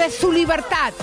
De su libertad.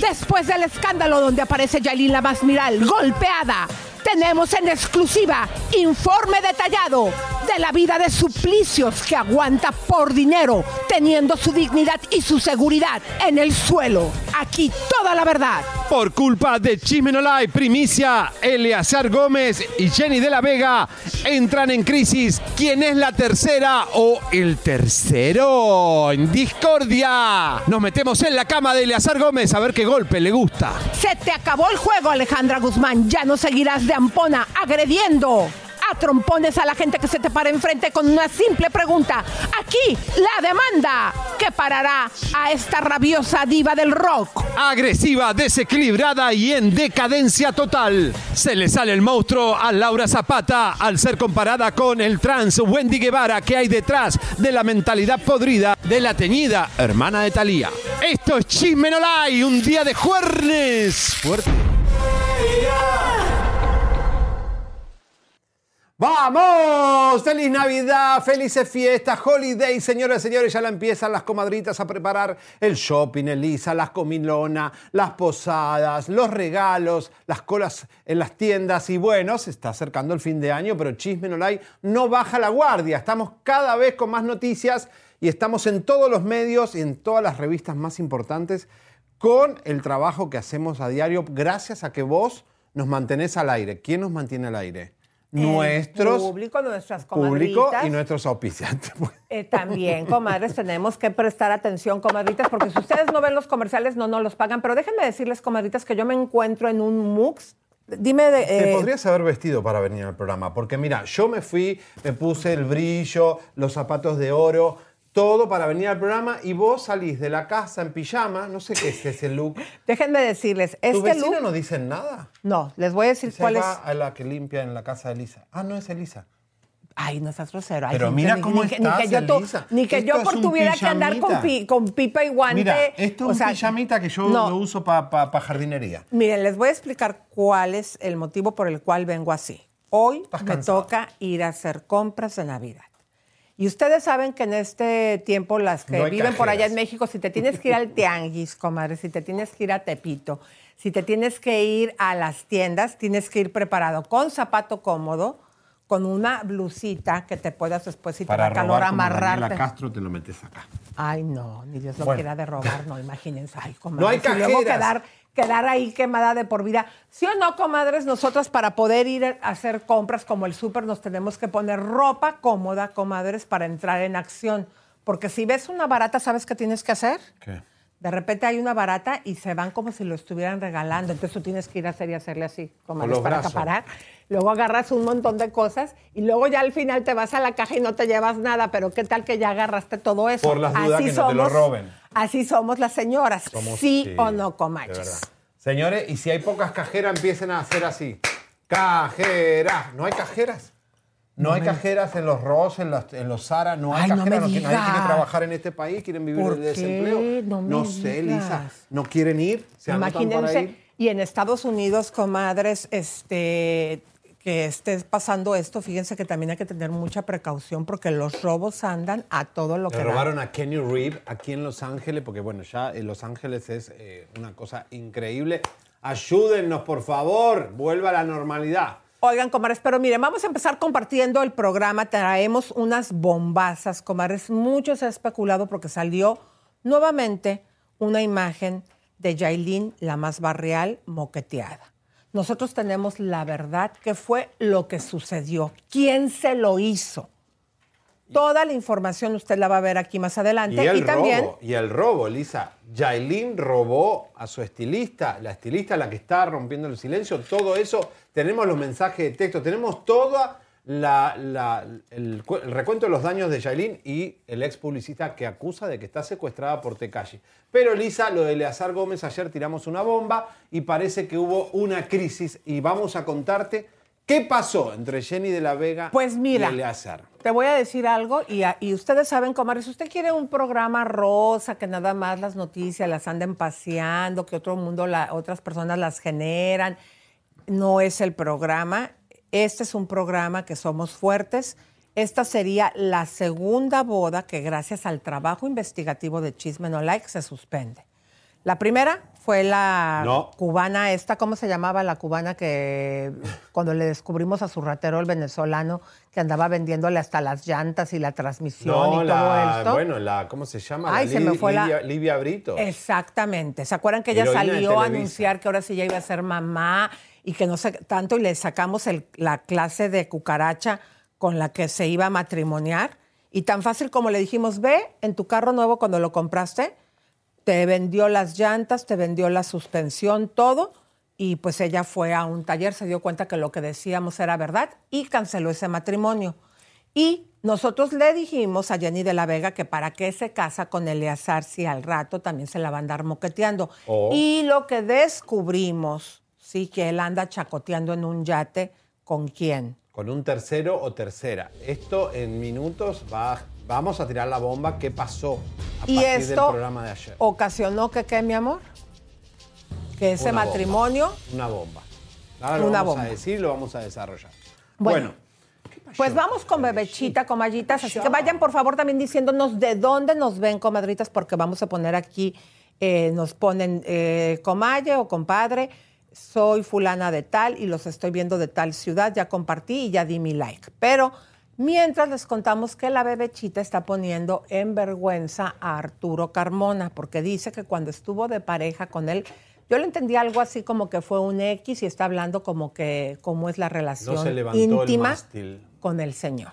Después del escándalo donde aparece Yailin la más miral golpeada, tenemos en exclusiva informe detallado de la vida de suplicios que aguanta por dinero, teniendo su dignidad y su seguridad en el suelo. Aquí toda la verdad. Por culpa de Chimenolay, primicia, Eleazar Gómez y Jenny de la Vega entran en crisis. ¿Quién es la tercera o el tercero? En discordia. Nos metemos en la cama de Eleazar Gómez a ver qué golpe le gusta. Se te acabó el juego, Alejandra Guzmán. Ya no seguirás de ampona agrediendo a trompones a la gente que se te para enfrente con una simple pregunta. Aquí la demanda que parará a esta rabiosa diva del rock. Agresiva, desequilibrada y en decadencia total. Se le sale el monstruo a Laura Zapata al ser comparada con el trans Wendy Guevara que hay detrás de la mentalidad podrida de la teñida hermana de Talía. Esto es Chismenolay, un día de juernes. Fuerte. ¡Vamos! ¡Feliz Navidad! ¡Felices fiestas! ¡Holiday! Señoras y señores, ya la empiezan las comadritas a preparar el shopping, Elisa, las comilonas, las posadas, los regalos, las colas en las tiendas. Y bueno, se está acercando el fin de año, pero Chisme No Hay no baja la guardia. Estamos cada vez con más noticias y estamos en todos los medios y en todas las revistas más importantes con el trabajo que hacemos a diario gracias a que vos nos mantenés al aire. ¿Quién nos mantiene al aire? Nuestros público, nuestras público y nuestros auspiciantes. Eh, también, comadres, tenemos que prestar atención, comadritas, porque si ustedes no ven los comerciales, no nos los pagan. Pero déjenme decirles, comadritas, que yo me encuentro en un MUX. Dime de. Te eh, podrías haber vestido para venir al programa, porque mira, yo me fui, me puse el brillo, los zapatos de oro, todo para venir al programa y vos salís de la casa en pijama, no sé qué es ese look. déjenme decirles, ¿Tu este vecino look. no dicen nada? No, les voy a decir cuál es. a la que limpia en la casa de Elisa. Ah, no es Elisa. Ay, no seas grosero. Ay, Pero mira ni- cómo ni, estás, que yo, tu- Elisa. ni que Esto yo por tuviera que andar con, pijamita. pi- con pipa y guante. Mira, esto es o un sea, pijamita que yo no. lo uso para jardinería. Miren, les voy a explicar cuál es el motivo por el cual vengo así. Hoy Estás me cansado. toca ir a hacer compras de Navidad. Y ustedes saben que en este tiempo las que No viven por allá en México, si te tienes que ir al tianguis, comadre, si te tienes que ir a Tepito, si te tienes que ir a las tiendas, tienes que ir preparado con zapato cómodo, con una blusita que te puedas después, si te da calor, amarrarte. Castro te lo metes acá. Ay, no, ni Dios lo Bueno. quiera de robar, no, imagínense. Ay, comadre, No hay si luego cajeras. quedar, quedar ahí quemada de por vida. ¿Sí o no, comadres? Nosotras para poder ir a hacer compras como el súper nos tenemos que poner ropa cómoda, comadres, para entrar en acción. Porque si ves una barata, ¿sabes qué tienes que hacer? ¿Qué? De repente hay una barata y se van como si lo estuvieran regalando. Entonces tú tienes que ir a hacer y hacerle así, como para brazos. acaparar. Luego agarras un montón de cosas y luego ya al final te vas a la caja y no te llevas nada. Pero ¿qué tal que ya agarraste todo eso? Por las dudas que no te lo roben. Así somos las señoras. Somos- sí, o no, comaches. Señores, y si hay pocas cajeras, empiecen a hacer así. Cajeras. ¿No hay cajeras? No, hay cajeras en los Ross, en los, en los Zara, no hay Ay, no cajeras. me que nadie quiere trabajar en este país, quieren vivir ¿Por qué? desempleo. No me sé, digas. Lisa. ¿No quieren ir? ¿Se para Imagínense, ir? y en Estados Unidos, comadres, este, que esté pasando esto, fíjense que también hay que tener mucha precaución porque los robos andan a todo lo que Le da. robaron a Kenny Reeve aquí en Los Ángeles, porque bueno, ya en Los Ángeles es eh, una cosa increíble. Ayúdennos, por favor, vuelva a la normalidad. Oigan, comadres, pero miren, vamos a empezar compartiendo el programa. Traemos unas bombazas, comadres. Mucho se ha especulado porque salió nuevamente una imagen de Yailin, la más barrial, moqueteada. Nosotros tenemos la verdad, qué fue lo que sucedió, quién se lo hizo. Toda la información usted la va a ver aquí más adelante. Y el también, robo, y el robo, Lisa. Yailin robó a su estilista, la estilista la que está rompiendo el silencio, todo eso. Tenemos los mensajes de texto, tenemos toda la, la- el, cu- el recuento de los daños de Yailin y el ex publicista que acusa de que está secuestrada por Tekashi. Pero Lisa, lo de Eleazar Gómez, ayer tiramos una bomba y parece que hubo una crisis y vamos a contarte qué pasó entre Jenny de la Vega Pues mira. y Eleazar. Te voy a decir algo y, ustedes saben, comadres, si usted quiere un programa rosa, que nada más las noticias las anden paseando, que otro mundo, otras personas las generan, no es el programa. Este es un programa que somos fuertes. Esta sería la segunda boda que gracias al trabajo investigativo de Chisme No Like se suspende. La primera fue la No. cubana esta, ¿cómo se llamaba la cubana que cuando le descubrimos a su ratero el venezolano que andaba vendiéndole hasta las llantas y la transmisión No, y la, todo esto? bueno, la, ¿cómo se llama? Ay, La se me fue la- Livia, Brito. Exactamente. ¿Se acuerdan que ella Heroína salió a anunciar que ahora sí ya iba a ser mamá y que no sé tanto y le sacamos el- la clase de cucaracha con la que se iba a matrimoniar? Y tan fácil como le dijimos, ve en tu carro nuevo cuando lo compraste, te vendió las llantas, te vendió la suspensión, todo. Y pues ella fue a un taller, se dio cuenta que lo que decíamos era verdad y canceló ese matrimonio. Y nosotros le dijimos a Jenny de la Vega que para qué se casa con Eleazar si al rato también se la va a andar moqueteando. Oh. Y lo que descubrimos, sí, que él anda chacoteando en un yate, ¿con quién? Con un tercero o tercera. Esto en minutos va, vamos a tirar la bomba. ¿Qué pasó a y partir esto del programa de ayer? ocasionó que, ¿qué, mi amor? Que ese Una bomba. matrimonio Una bomba. Ahora lo Una vamos bomba. a decir lo vamos a desarrollar. Bueno. Bueno, Pues vamos con Bebechita, comadritas. Así que vayan, por favor, también diciéndonos de dónde nos ven, comadritas, porque vamos a poner aquí, eh, nos ponen eh, comalle o compadre. Soy fulana de tal y los estoy viendo de tal ciudad. Ya compartí y ya di mi like. Pero mientras les contamos que la Bebechita está poniendo en vergüenza a Arturo Carmona, porque dice que cuando estuvo de pareja con él, yo le entendí algo así como que fue un X y está hablando como que cómo es la relación se levantó el íntima mástil. con el Señor.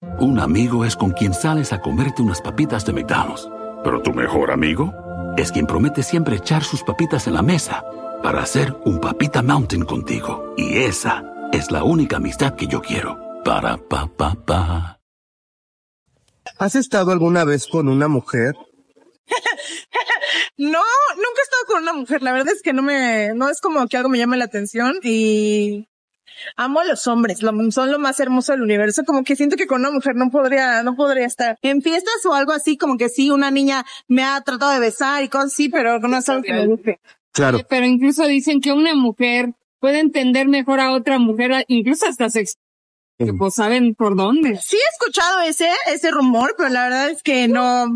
Un amigo es con quien sales a comerte unas papitas de McDonald's. Pero tu mejor amigo es quien promete siempre echar sus papitas en la mesa para hacer un papita mountain contigo. Y esa es la única amistad que yo quiero. Para pa pa pa. ¿Has estado alguna vez con una mujer? No, nunca he estado con una mujer. La verdad es que no me, no es como que algo me llame la atención y amo a los hombres. lo- son lo más hermoso del universo. Como que siento que con una mujer no podría, no podría estar en fiestas o algo así. Como que sí, una niña me ha tratado de besar y cosas así, pero no es algo que me guste. Claro. Pero incluso dicen que una mujer puede entender mejor a otra mujer, incluso hasta sex, que pues saben por dónde. Sí he escuchado ese, ese rumor, pero la verdad es que no, no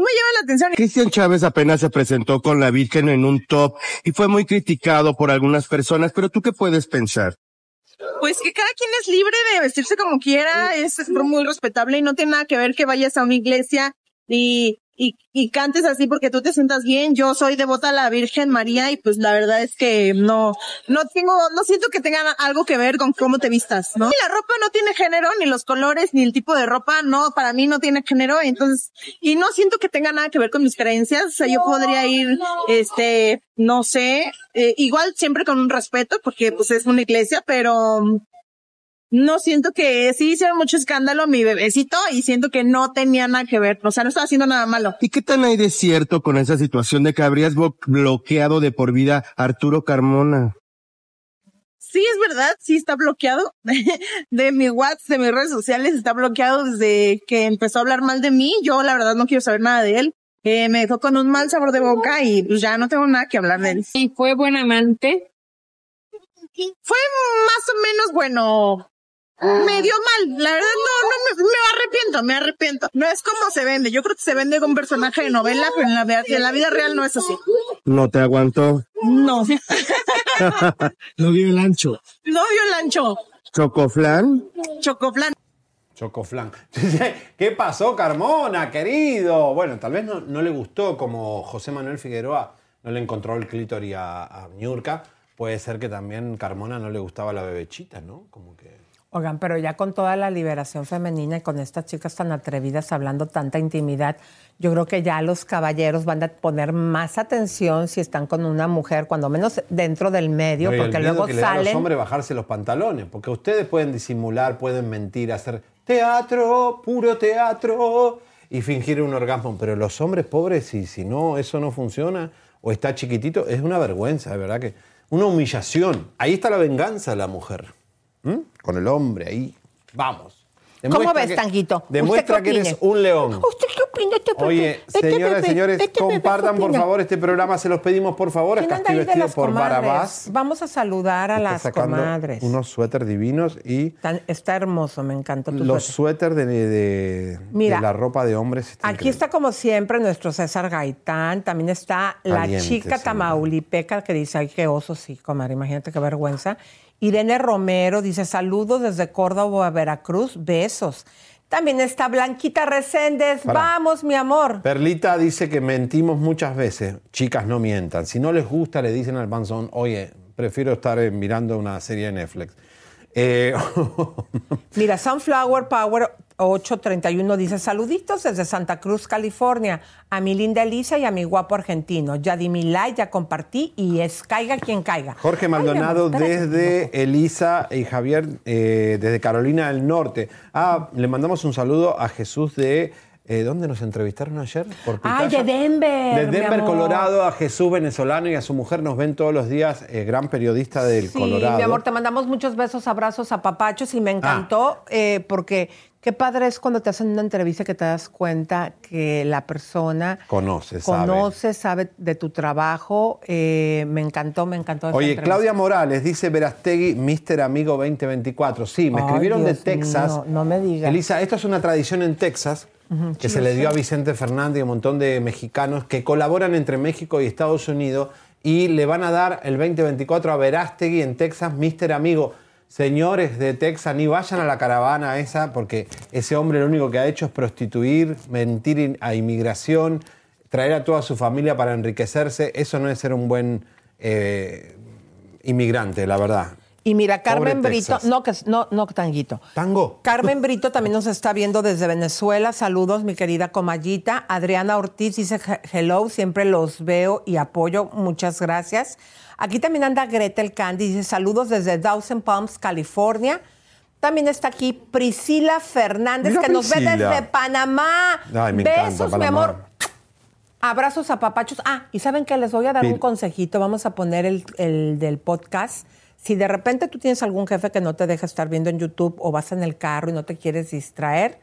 me llama la atención. Cristian Chávez apenas se presentó con la Virgen en un top y fue muy criticado por algunas personas, pero tú qué puedes pensar? Pues que cada quien es libre de vestirse como quiera, es muy respetable y no tiene nada que ver que vayas a una iglesia y y, y cantes así porque tú te sientas bien. Yo soy devota a la Virgen María y pues la verdad es que no, no tengo, no siento que tengan algo que ver con cómo te vistas, ¿no? Y la ropa no tiene género, ni los colores, ni el tipo de ropa, no, para mí no tiene género, entonces, y no siento que tenga nada que ver con mis creencias, o sea, yo podría ir, este, no sé, eh, igual siempre con un respeto porque pues es una iglesia, pero no siento que sí hicieron mucho escándalo mi bebecito y siento que no tenía nada que ver, o sea, no estaba haciendo nada malo. ¿Y qué tan hay de cierto con esa situación de que habrías bloqueado de por vida a Arturo Carmona? Sí, es verdad, sí está bloqueado de mi WhatsApp, de mis redes sociales, está bloqueado desde que empezó a hablar mal de mí. Yo la verdad no quiero saber nada de él. Eh, me dejó con un mal sabor de boca y pues ya no tengo nada que hablar de él. ¿Y fue buen amante? Fue más o menos bueno. Me dio mal, la verdad no, no, me, me, arrepiento, me arrepiento. No es como se vende, yo creo que se vende con un personaje de novela, pero en la, en la vida real no es así. ¿No te aguantó? No. no dio el ancho. No dio el ancho. ¿Chocoflan? Chocoflan. Chocoflan. ¿Qué pasó, Carmona, querido? Bueno, tal vez no, no, le gustó como José Manuel Figueroa no le encontró el clítoris a, a Ñurka. Puede ser que también Carmona no le gustaba la bebechita, ¿no? Como que... Oigan, pero ya con toda la liberación femenina y con estas chicas tan atrevidas hablando tanta intimidad, yo creo que ya los caballeros van a poner más atención si están con una mujer, cuando menos dentro del medio, porque el luego que salen. Le da a los hombres bajarse los pantalones, porque ustedes pueden disimular, pueden mentir, hacer teatro, puro teatro y fingir un orgasmo, pero los hombres pobres, si, si no, eso no funciona o está chiquitito, es una vergüenza, de verdad que una humillación. Ahí está la venganza de la mujer. ¿Mm? Con el hombre ahí. Vamos. Demuestra ¿Cómo ves, Tanguito? Demuestra que eres un león. ¿Usted qué opina? Este Oye, este señoras y señores, este compartan ¿qué por favor este programa, se los pedimos por favor. ¿Quién Acá anda estoy ahí de vestido por comadres? Barabás. Vamos a saludar a Está las comadres. Unos suéteres divinos y Tan- está hermoso, me encantó tu los suéter. suéteres de, de- Mira, de la ropa de hombres. está Aquí increíble. está como siempre nuestro César Gaitán, también está la chica tamaulipeca que dice, ay, qué oso, sí, comadre, imagínate qué vergüenza. Irene Romero dice, saludos desde Córdoba, Veracruz, besos. También está Blanquita Reséndez, Para. vamos, mi amor. Perlita dice que mentimos muchas veces. Chicas, no mientan. Si no les gusta, le dicen al panzón, oye, prefiero estar eh, mirando una serie de Netflix. Eh, Mira, Sunflower Power 831 dice, saluditos desde Santa Cruz, California, a mi linda Elisa y a mi guapo argentino. Ya di mi like, ya compartí y es caiga quien caiga. Jorge Ay, mi amor, Maldonado desde Elisa y Javier eh, desde Carolina del Norte. Ah, le mandamos un saludo a Jesús de... eh, ¿Dónde nos entrevistaron ayer? Por Ay, de Denver. De mi Denver, amor. Colorado, a Jesús venezolano y a su mujer nos ven todos los días, eh, gran periodista del Sí, Colorado. mi amor, te mandamos muchos besos, abrazos, apapachos y me encantó Ah. eh, porque qué padre es cuando te hacen una entrevista que te das cuenta que la persona Conoce, sabe. conoce, sabe de tu trabajo. eh, me encantó, me encantó. esa Oye, entrevista. Claudia Morales dice Verastegui, Mister Amigo 2024. Sí, me Ay, escribieron de Texas. mío, no me digas. Elisa, esto es una tradición en Texas que sí, se le dio a Vicente Fernández y a un montón de mexicanos que colaboran entre México y Estados Unidos y le van a dar el 2024 a Verástegui en Texas, Mister Amigo. Señores de Texas, ni vayan a la caravana esa porque ese hombre lo único que ha hecho es prostituir, mentir a inmigración, traer a toda su familia para enriquecerse. Eso no es ser un buen eh, inmigrante, la verdad. Y mira, Carmen Pobre Brito, Texas. no, que, no, no, tanguito. Tango. Carmen Brito también nos está viendo desde Venezuela. Saludos, mi querida Comayita. Adriana Ortiz dice "He- hello, siempre los veo y apoyo. Muchas gracias. Aquí también anda Gretel Candy, dice saludos desde Thousand Palms, California. También está aquí Priscila Fernández, Mira, que nos ve desde Panamá. Ay, me encanta, Besos, mi amor. Abrazos a papachos. Ah, y saben que les voy a dar un consejito. Vamos a poner el, el del podcast. Si de repente tú tienes algún jefe que no te deja estar viendo en YouTube o vas en el carro y no te quieres distraer,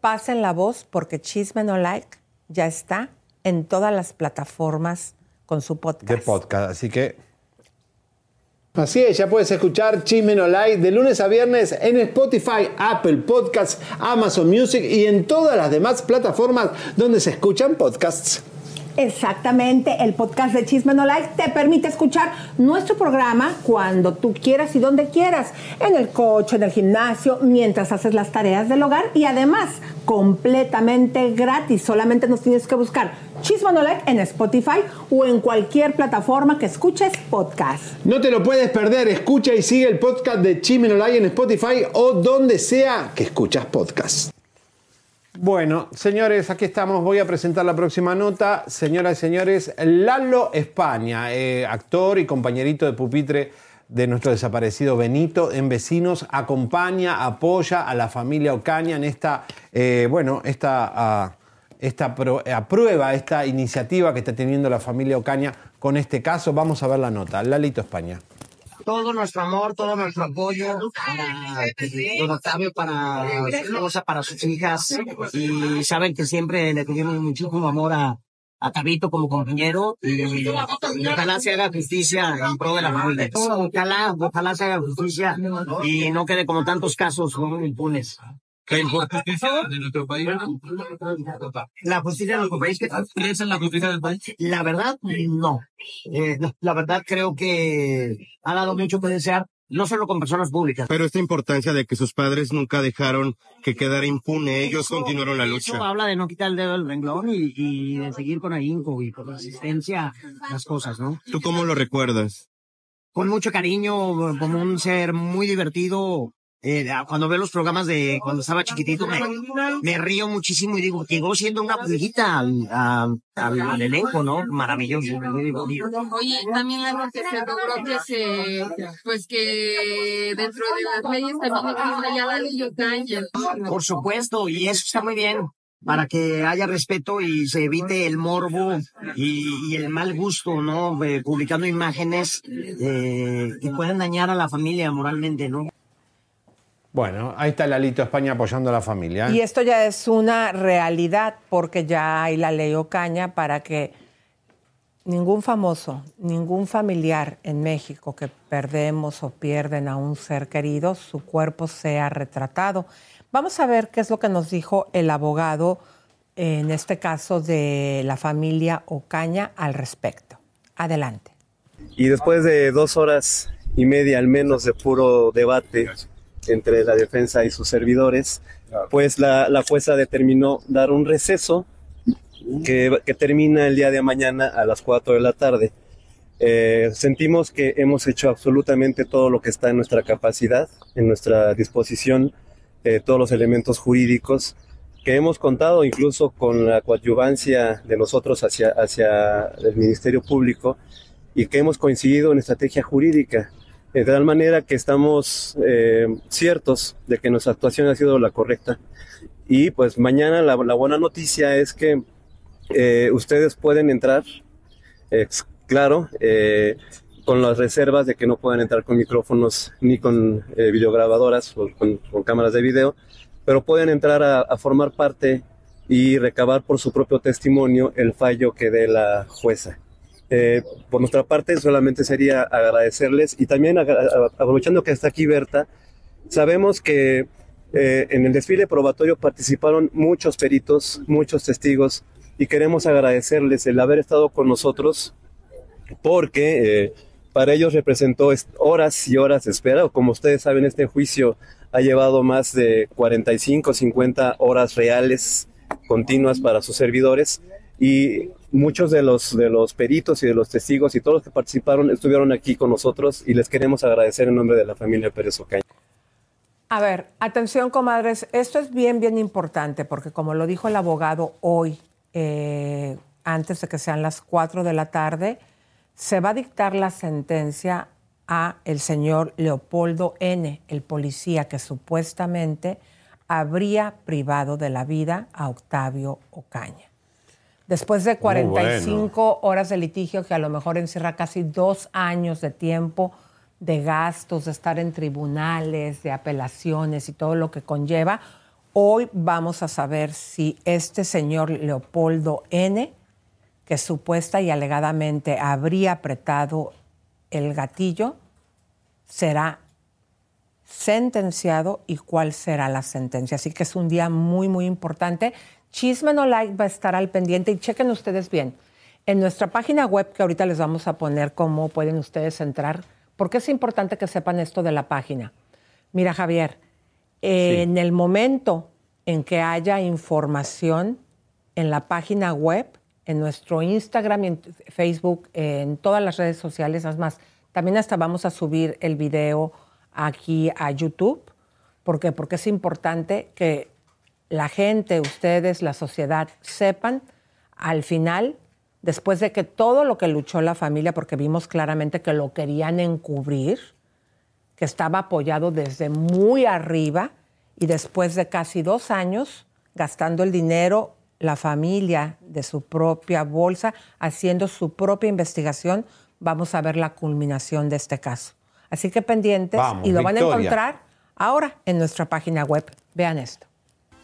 pasen la voz porque Chisme No Like ya está en todas las plataformas con su podcast. de podcast. Así que Así es, ya puedes escuchar Chisme No Like de lunes a viernes en Spotify, Apple Podcasts, Amazon Music y en todas las demás plataformas donde se escuchan podcasts. Exactamente, el podcast de Chisme No Like te permite escuchar nuestro programa cuando tú quieras y donde quieras, en el coche, en el gimnasio, mientras haces las tareas del hogar y además completamente gratis. Solamente nos tienes que buscar Chisme No Like en Spotify o en cualquier plataforma que escuches podcast. No te lo puedes perder, escucha y sigue el podcast de Chisme No Like en Spotify o donde sea que escuchas podcast. Bueno, señores, aquí estamos. Voy a presentar la próxima nota. Señoras y señores, Lalo España, eh, actor y compañerito de pupitre de nuestro desaparecido Benito en Vecinos, acompaña, apoya a la familia Ocaña en esta, eh, bueno, esta, ah, esta pro- aprueba esta iniciativa que está teniendo la familia Ocaña con este caso. Vamos a ver la nota. Lalito España. todo nuestro amor, todo nuestro apoyo para eh, don Octavio, para su esposa, para sus hijas. Y saben que siempre le tuvimos muchísimo amor a, a Tabito como compañero. Y ojalá se haga justicia en pro de la familia. Ojalá, ojalá se haga justicia y no quede como tantos casos impunes. ¿Hay justicia de nuestro país? La justicia de nuestro país. ¿Crees en la justicia del país? La verdad, no. Eh, la- la verdad creo que ha dado mucho que desear, no solo con personas públicas. Pero esta importancia de que sus padres nunca dejaron que quedara impune, ellos continuaron la lucha. Eso habla de no quitar el dedo del renglón y, y de seguir con ahínco y con resistencia las cosas, ¿no? ¿Tú cómo lo recuerdas? Con mucho cariño, como un ser muy divertido. Eh, cuando veo los programas de cuando estaba chiquitito, me, me río muchísimo y digo, llegó siendo una pulguita al, a- al, al elenco, ¿no? Maravilloso. Oye, también algo que se logró que se, pues que dentro de las leyes también existe ya la ley. Por supuesto, y eso está muy bien, para que haya respeto y se evite el morbo y, y el mal gusto, ¿no? Eh, publicando imágenes eh, que pueden dañar a la familia moralmente, ¿no? Bueno, ahí está Lalito España apoyando a la familia. ¿eh? Y esto ya es una realidad porque ya hay la ley Ocaña para que ningún famoso, ningún familiar en México que perdemos o pierden a un ser querido, su cuerpo sea retratado. Vamos a ver qué es lo que nos dijo el abogado en este caso de la familia Ocaña al respecto. Adelante. Y después de dos horas y media al menos de puro debate entre la defensa y sus servidores, pues la, la jueza determinó dar un receso que, que termina el día de mañana a las 4 de la tarde. Eh, sentimos que hemos hecho absolutamente todo lo que está en nuestra capacidad, en nuestra disposición, eh, todos los elementos jurídicos que hemos contado incluso con la coadyuvancia de nosotros hacia, hacia el Ministerio Público y que hemos coincidido en estrategia jurídica, de tal manera que estamos eh, ciertos de que nuestra actuación ha sido la correcta. Y pues mañana la, buena noticia es que eh, ustedes pueden entrar, claro, eh, con las reservas de que no pueden entrar con micrófonos ni con eh, videograbadoras o con, con cámaras de video, pero pueden entrar a, a formar parte y recabar por su propio testimonio el fallo que dé la jueza. Eh, por nuestra parte, solamente sería agradecerles y también aprovechando que está aquí Berta, sabemos que eh, en el desfile probatorio participaron muchos peritos, muchos testigos y queremos agradecerles el haber estado con nosotros porque eh, para ellos representó horas y horas de espera. Como ustedes saben, este juicio ha llevado más de 45, 50 horas reales continuas para sus servidores y muchos de los, de los peritos y de los testigos y todos los que participaron estuvieron aquí con nosotros y les queremos agradecer en nombre de la familia Pérez Ocaña. A ver, atención, comadres, esto es bien, bien importante porque como lo dijo el abogado hoy, eh, antes de que sean las 4 de la tarde, se va a dictar la sentencia a el señor Leopoldo N., el policía que supuestamente habría privado de la vida a Octavio Ocaña. Después de 45 horas de litigio, que a lo mejor encierra casi dos años de tiempo, de gastos, de estar en tribunales, de apelaciones y todo lo que conlleva, hoy vamos a saber si este señor Leopoldo N., que supuesta y alegadamente habría apretado el gatillo, será sentenciado y cuál será la sentencia. Así que es un día muy, muy importante. Chisme No Like va a estar al pendiente y chequen ustedes bien. En nuestra página web, que ahorita les vamos a poner cómo pueden ustedes entrar, porque es importante que sepan esto de la página. Mira, Javier, en el momento en que haya información en la página web, en nuestro Instagram en Facebook, en todas las redes sociales, es más, también hasta vamos a subir el video aquí a YouTube. ¿Por qué? Porque es importante que la gente, ustedes, la sociedad, sepan al final, después de que todo lo que luchó la familia, porque vimos claramente que lo querían encubrir, que estaba apoyado desde muy arriba y después de casi dos años gastando el dinero, la familia de su propia bolsa, haciendo su propia investigación, vamos a ver la culminación de este caso. Así que pendientes Vamos, y lo van a encontrar ahora en nuestra página web. Vean esto.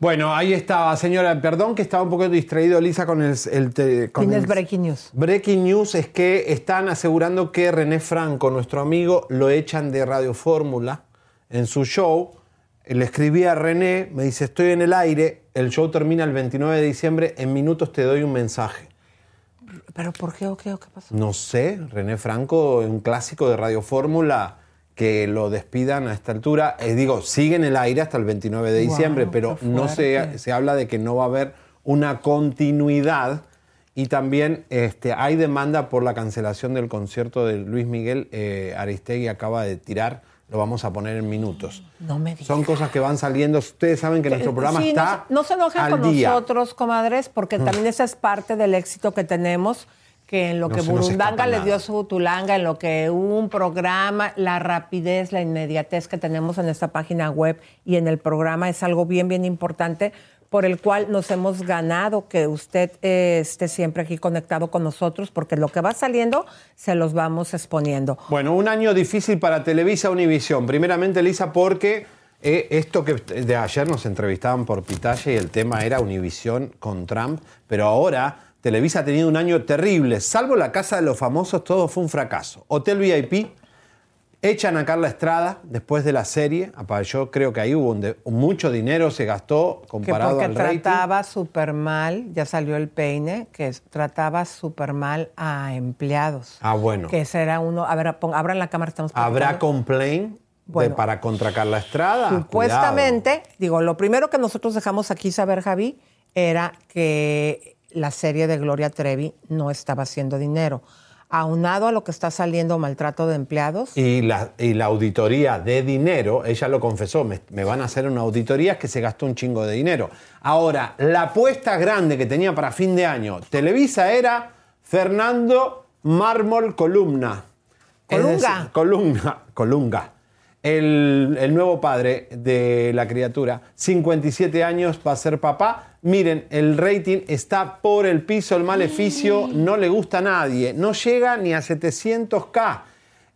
Bueno, ahí estaba, señora. Perdón que estaba un poco distraído, Lisa, con el... el te- con Tienes el- breaking news. Breaking news es que están asegurando que René Franco, nuestro amigo, lo echan de Radio Fórmula en su show. Le escribí a René, me dice, estoy en el aire, el show termina el 29 de diciembre, en minutos te doy un mensaje. ¿Pero por qué o qué o qué pasó? No sé, René Franco, un clásico de Radio Fórmula, que lo despidan a esta altura. Eh, digo, sigue en el aire hasta el 29 de diciembre, pero no se, se habla de que no va a haber una continuidad. Y también este, hay demanda por la cancelación del concierto de Luis Miguel. Eh, Aristegui acaba de tirar, lo vamos a poner en minutos. No me digas. Son cosas que van saliendo. Ustedes saben que nuestro programa Sí, no está se- no, se enojen al con día. nosotros, comadres, porque Mm. también esa es parte del éxito que tenemos, que en lo No que Burundanga le dio su tulanga, en lo que un programa, la rapidez, la inmediatez que tenemos en esta página web y en el programa es algo bien, bien importante por el cual nos hemos ganado que usted eh, esté siempre aquí conectado con nosotros, porque lo que va saliendo se los vamos exponiendo. Bueno, un año difícil para Televisa Univisión. Primeramente, Elisa, porque eh, esto que de ayer nos entrevistaban por Pitache y el tema era Univisión con Trump, pero ahora Televisa ha tenido un año terrible. Salvo la Casa de los Famosos, todo fue un fracaso. Hotel VIP, echan a Carla Estrada después de la serie. Yo creo que ahí hubo un de- mucho dinero, se gastó Que comparado porque al trataba súper mal, ya salió el peine, que trataba súper mal a empleados. Ah, bueno. Que ese era uno. A ver, pon- abran la cámara, estamos ¿Habrá complaint de- para contra Carla Estrada? Supuestamente, digo, lo primero que nosotros dejamos aquí saber, Javi, era que la serie de Gloria Trevi no estaba haciendo dinero. Aunado a lo que está saliendo maltrato de empleados, Y la, y la auditoría de dinero, ella lo confesó, me, me van a hacer una auditoría que se gastó un chingo de dinero. Ahora, la apuesta grande que tenía para fin de año Televisa era Fernando Mármol Columna. Colunga. decir, columna, Colunga. El, el nuevo padre de la criatura, 57 años, va a ser papá. Miren, el rating está por el piso, el maleficio no le gusta a nadie, no llega ni a 700k.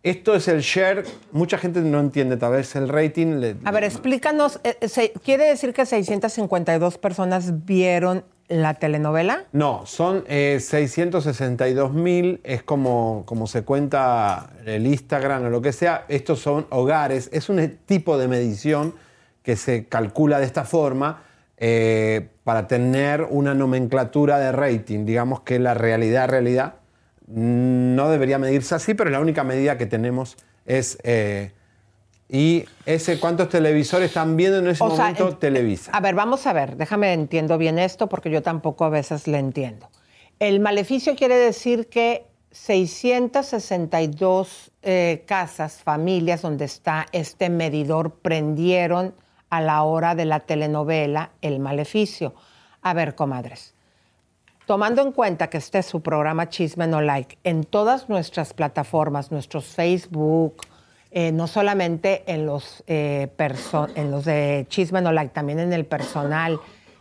Esto es el share, mucha gente no entiende tal vez el rating. le- a ver, explícanos, eh, eh, ¿quiere decir que 652 personas vieron la telenovela? No, son eh, 662 mil, es como, como se cuenta el Instagram o lo que sea. Estos son hogares, es un tipo de medición que se calcula de esta forma eh, para tener una nomenclatura de rating. Digamos que la realidad, realidad, mm, no debería medirse así, pero la única medida que tenemos es... eh, y ese, ¿cuántos televisores están viendo en ese O momento en- Televisa? A ver, vamos a ver, déjame entiendo bien esto porque yo tampoco a veces le entiendo. El maleficio quiere decir que 662 eh, casas, familias donde está este medidor prendieron a la hora de la telenovela El Maleficio. A ver, comadres, tomando en cuenta que este es su programa Chisme No Like, en todas nuestras plataformas, nuestros Facebook, eh, no solamente en los, eh, en los de Chisme No Like, también en el personal,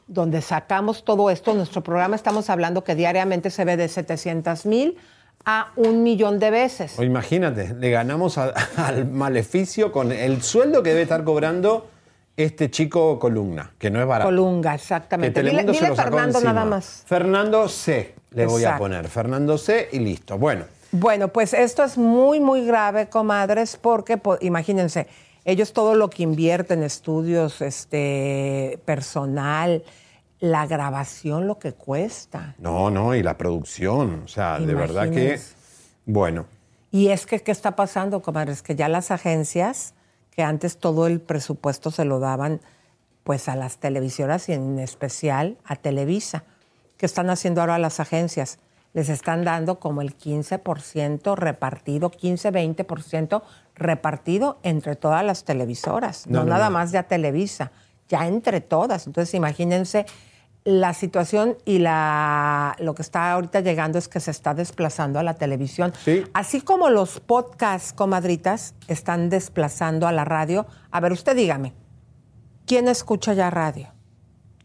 donde sacamos todo esto, nuestro programa estamos hablando que diariamente se ve de 700 mil a un millón de veces. Imagínate, le ganamos al maleficio con el sueldo que debe estar cobrando este chico Columna, que no es barato. Colunga, Que exactamente. Dile, se dile lo sacó Fernando encima. nada más. Fernando C. Le voy a poner. Fernando C. y listo. Bueno, Bueno, pues esto es muy, muy grave, comadres, porque po- imagínense, ellos todo lo que invierten, estudios, este, personal, la grabación, lo que cuesta. no, no, y la producción. O sea, de verdad que. Bueno, Y es que, ¿qué está pasando, comadres? Que ya las agencias, que antes todo el presupuesto se lo daban pues a las televisoras y en especial a Televisa. ¿Qué están haciendo ahora las agencias? Les están dando como el 15% repartido, 15-20% repartido entre todas las televisoras, no, No, no, nada no. más ya Televisa, ya entre todas. Entonces imagínense la situación y la, lo que está ahorita llegando es que se está desplazando a la televisión. Así como los podcasts, comadritas, están desplazando a la radio. A ver, usted dígame, ¿quién escucha ya radio?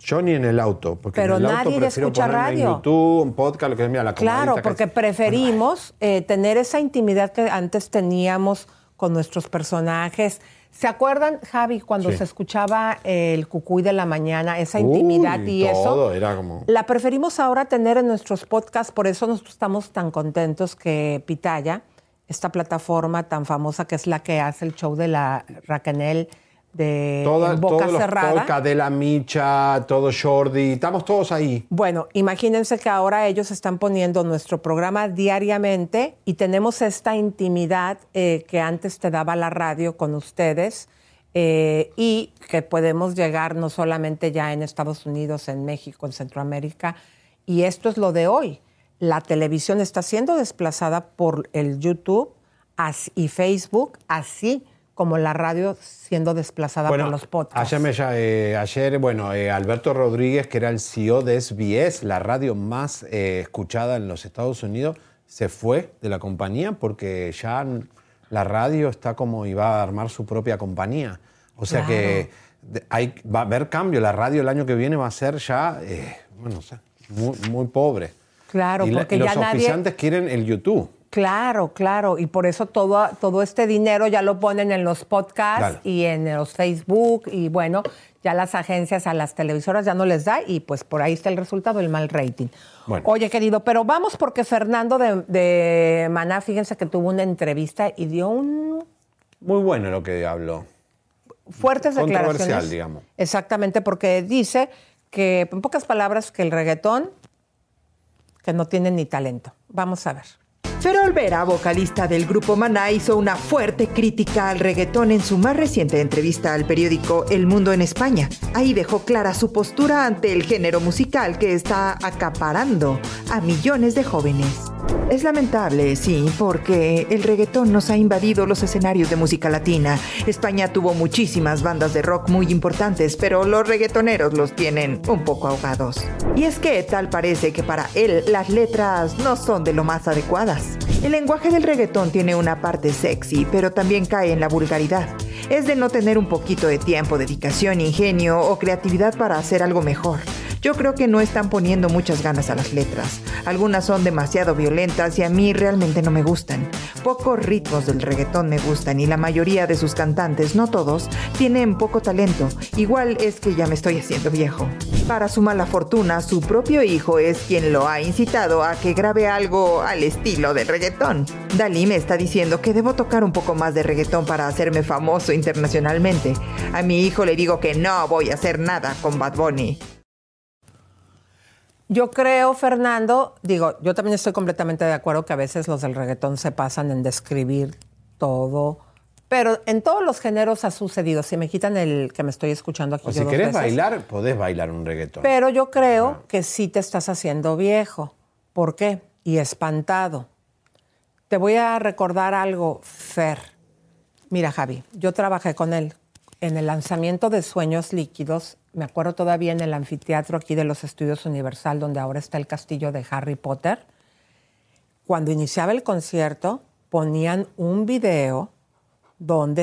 yo ni en el auto. Porque Pero en el auto nadie prefiero escucha ponerme en radio. YouTube, un podcast, lo que mira la Claro, porque preferimos eh, tener esa intimidad que antes teníamos con nuestros personajes. ¿Se acuerdan, Javi, cuando Sí. se escuchaba el cucuy de la mañana, esa Uy, intimidad y eso? todo, era como. La preferimos ahora tener en nuestros podcasts, por eso nosotros estamos tan contentos que Pitaya, esta plataforma tan famosa que es la que hace el show de la Raquel de Toda- en Boca todos los Cerrada. de la Micha, todo Jordi, estamos todos ahí. Bueno, imagínense que ahora ellos están poniendo nuestro programa diariamente y tenemos esta intimidad eh, que antes te daba la radio con ustedes eh, y que podemos llegar no solamente ya en Estados Unidos, en México, en Centroamérica. Y esto es lo de hoy. La televisión está siendo desplazada por el YouTube y Facebook, así como la radio siendo desplazada por los podcasts. Ayer, eh, ayer, bueno, eh, Alberto Rodríguez, que era el CEO de SBS, la radio más eh, escuchada en los Estados Unidos, se fue de la compañía porque ya la radio está como iba a armar su propia compañía. O sea Claro. que hay, va a haber cambio. La radio el año que viene va a ser ya, eh, bueno, no sé, muy, muy pobre. Claro, y la- porque los ya nadie... oficiantes quieren el YouTube. Claro, claro. Y por eso todo, todo este dinero ya lo ponen en los podcasts y en los Facebook. Y bueno, ya las agencias a las televisoras ya no les da. Y pues por ahí está el resultado, el mal rating. Bueno. Oye, querido, pero vamos porque Fernando de, de Maná, fíjense que tuvo una entrevista y dio un Muy bueno lo que habló. fuertes Controversial, declaraciones. digamos. Exactamente, porque dice que, en pocas palabras, que el reggaetón, que no tiene ni talento. Vamos a ver. Ferol Vera, vocalista del grupo Maná, hizo una fuerte crítica al reggaetón en su más reciente entrevista al periódico El Mundo en España. Ahí dejó clara su postura ante el género musical que está acaparando a millones de jóvenes. Es lamentable, sí, porque el reggaetón nos ha invadido los escenarios de música latina. España tuvo muchísimas bandas de rock muy importantes, pero los reggaetoneros los tienen un poco ahogados. Y es que tal parece que para él las letras no son de lo más adecuadas. El lenguaje del reggaetón tiene una parte sexy, pero también cae en la vulgaridad. Es de no tener un poquito de tiempo, dedicación, ingenio o creatividad para hacer algo mejor. Yo creo que no están poniendo muchas ganas a las letras. Algunas son demasiado violentas y a mí realmente no me gustan. Pocos ritmos del reggaetón me gustan y la mayoría de sus cantantes, no todos, tienen poco talento. Igual es que ya me estoy haciendo viejo. Para su mala fortuna, su propio hijo es quien lo ha incitado a que grabe algo al estilo del reggaetón. Dalí me está diciendo que debo tocar un poco más de reggaetón para hacerme famoso internacionalmente. A mi hijo le digo que no voy a hacer nada con Bad Bunny. Yo creo, Fernando, digo, yo también estoy completamente de acuerdo que a veces los del reggaetón se pasan en describir todo, pero en todos los géneros ha sucedido. Si me quitan el que me estoy escuchando aquí. O yo si dos querés veces. bailar, podés bailar un reggaetón. Pero yo creo que sí te estás haciendo viejo. ¿Por qué? Y espantado. Te voy a recordar algo, Fer. Mira, Javi, yo trabajé con él en el lanzamiento de Sueños Líquidos, me acuerdo todavía en el anfiteatro aquí de los Estudios Universal, donde ahora está el castillo de Harry Potter, cuando iniciaba el concierto ponían un video donde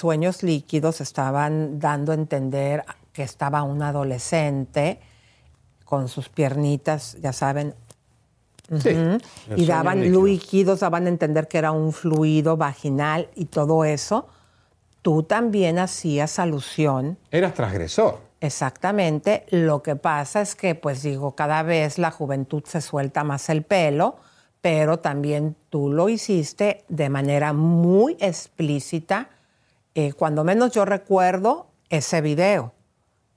Sueños Líquidos estaban dando a entender que estaba un adolescente con sus piernitas, ya saben. Y daban líquido. líquidos, daban a entender que era un fluido vaginal y todo eso. Tú también hacías alusión Eras transgresor. Exactamente. Lo que pasa es que, pues digo, cada vez la juventud se suelta más el pelo, pero también tú lo hiciste de manera muy explícita. Eh, cuando menos yo recuerdo ese video,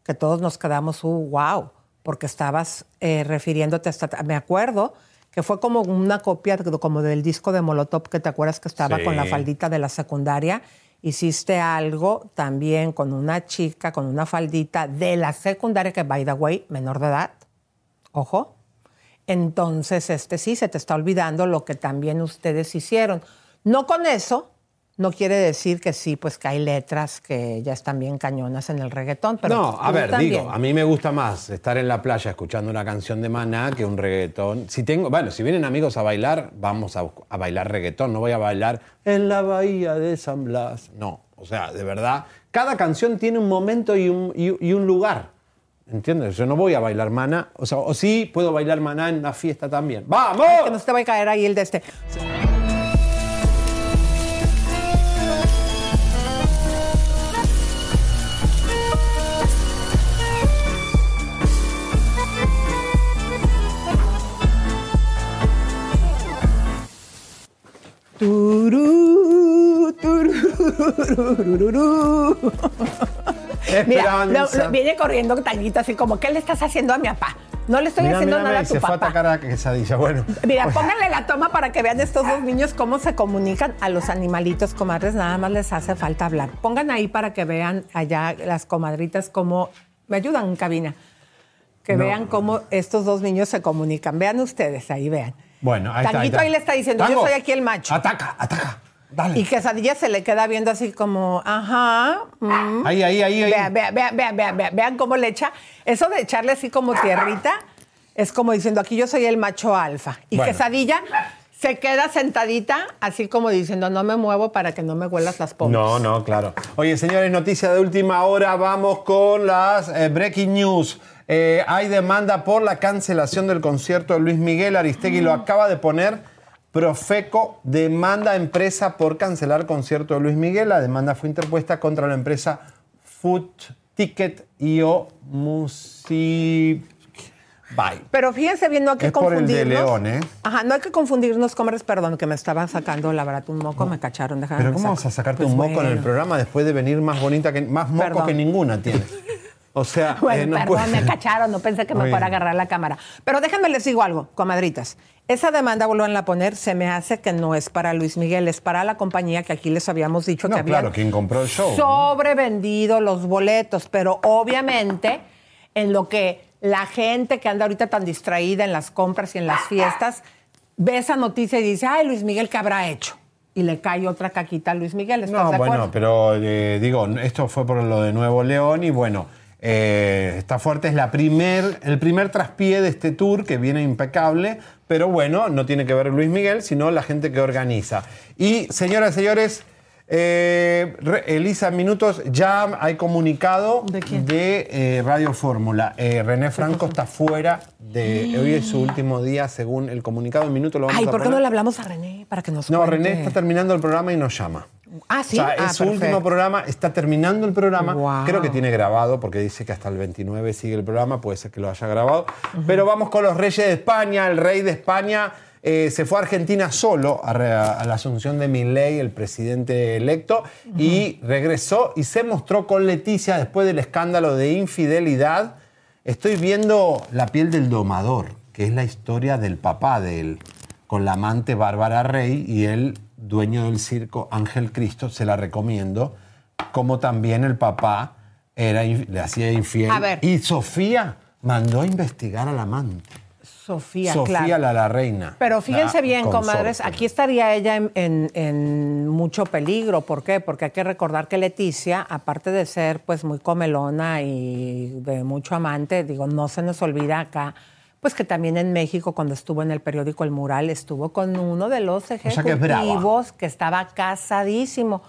que todos nos quedamos, uh, wow, porque estabas eh, refiriéndote hasta, me acuerdo que fue como una copia como del disco de Molotov, que te acuerdas que estaba Sí. con la faldita de la secundaria. Hiciste algo también con una chica, con una faldita de la secundaria, que by the way, menor de edad. Ojo. Entonces, este sí, se te está olvidando lo que también ustedes hicieron. No con eso, no quiere decir que sí, pues que hay letras que ya están bien cañonas en el reggaetón, pero no, a tú ver, también. digo, a mí me gusta más estar en la playa escuchando una canción de Maná que un reggaetón. Si tengo, bueno, si vienen amigos a bailar, vamos a, a bailar reggaetón, no voy a bailar en la bahía de San Blas. No, o sea, de verdad, cada canción tiene un momento y un, y- y un lugar. ¿Entiendes? Yo no voy a bailar Maná, o sea, o sí puedo bailar Maná en una fiesta también. ¡Vamos! Que no se te vaya a caer ahí el de este. Turú, turú. Mira, lo- lo- viene corriendo Tañita así como, ¿qué le estás haciendo a mi papá? No le estoy Mira, haciendo mira, nada a tu se fue a papá. atacar a quesadilla. Bueno. Mira, pónganle la toma para que vean estos dos niños cómo se comunican a los animalitos, comadres. Nada más les hace falta hablar. Pongan ahí para que vean allá las comadritas cómo. Me ayudan en cabina. Que vean cómo estos dos niños se comunican. Vean ustedes, ahí vean. Bueno, ahí está. Tanguito ahí le está diciendo, yo soy aquí el macho. Ataca, ataca. Dale. Y Quesadilla se le queda viendo así como, ajá. mm. Ahí, ahí, ahí, ahí. Vean, vean, vean, vean, vean, vean, vean cómo le echa. Eso de echarle así como tierrita es como diciendo, aquí yo soy el macho alfa. Y Bueno. Quesadilla se queda sentadita, así como diciendo, no me muevo para que no me huelas las pompas. No, no, claro. Oye, señores, noticia de última hora. Vamos con las eh, breaking news. Eh, hay demanda por la cancelación del concierto de Luis Miguel. Aristegui lo acaba de poner. Profeco demanda a empresa por cancelar concierto de Luis Miguel. La demanda fue interpuesta contra la empresa Food Ticket IO Music. Bye. Pero fíjense bien, no hay que Es por el de confundirnos. León, ¿eh? Ajá, no hay que confundirnos, comadres, perdón, que me estaba sacando la verdad un moco, me cacharon, Pero ¿cómo saco. vas a sacarte Pues un moco en el programa después de venir más bonita que más moco Perdón. que ninguna tienes? O sea, Bueno, eh, no perdón, puede- me cacharon, no pensé que me Oye. fuera a agarrar la cámara. Pero déjenme les digo algo, comadritas. Esa demanda, vuelvan a poner, se me hace que no es para Luis Miguel, es para la compañía que aquí les habíamos dicho No, que claro, quien compró el show. sobrevendido los boletos, pero obviamente en lo que la gente que anda ahorita tan distraída en las compras y en las fiestas ve esa noticia y dice, ay, Luis Miguel, ¿qué habrá hecho? Y le cae otra caquita a Luis Miguel, ¿estás No, de bueno, pero eh, digo, esto fue por lo de Nuevo León y bueno, eh, está fuerte, es la primer, el primer traspié de este tour que viene impecable, pero bueno, no tiene que ver Luis Miguel, sino la gente que organiza. Y señoras y señores, Eh, Elisa, minutos, ya hay comunicado de, eh, Radio Fórmula. René Franco está fuera de. Hoy es su último día, según el comunicado. En minuto lo vamos Ay, a ¿por qué no le hablamos a René para que nos No, cuente? René está terminando el programa y nos llama. Ah, sí. O sea, Ah, es su último programa, está terminando el programa. Wow. Creo que tiene grabado, porque dice que hasta el 29 sigue el programa, puede ser que lo haya grabado. Pero vamos con los reyes de España. El rey de España eh, se fue a Argentina solo a, la asunción de Milei, el presidente electo, y regresó y se mostró con Leticia después del escándalo de infidelidad. Estoy viendo La piel del domador, que es la historia del papá de él, con la amante Bárbara Rey y el dueño del circo Ángel Cristo, se la recomiendo, como también el papá era, le hacía infiel. A ver. Y Sofía mandó a investigar al amante. Sofía, Sofía, claro. la, la reina. Pero fíjense bien, consorte. comadres, aquí estaría ella en, en- en mucho peligro. ¿Por qué? Porque hay que recordar que Leticia, aparte de ser pues muy comelona y de mucho amante, digo, no se nos olvida acá, pues que también en México, cuando estuvo en el periódico El Mural, estuvo con uno de los sea que ejecutivos que estaba casadísimo.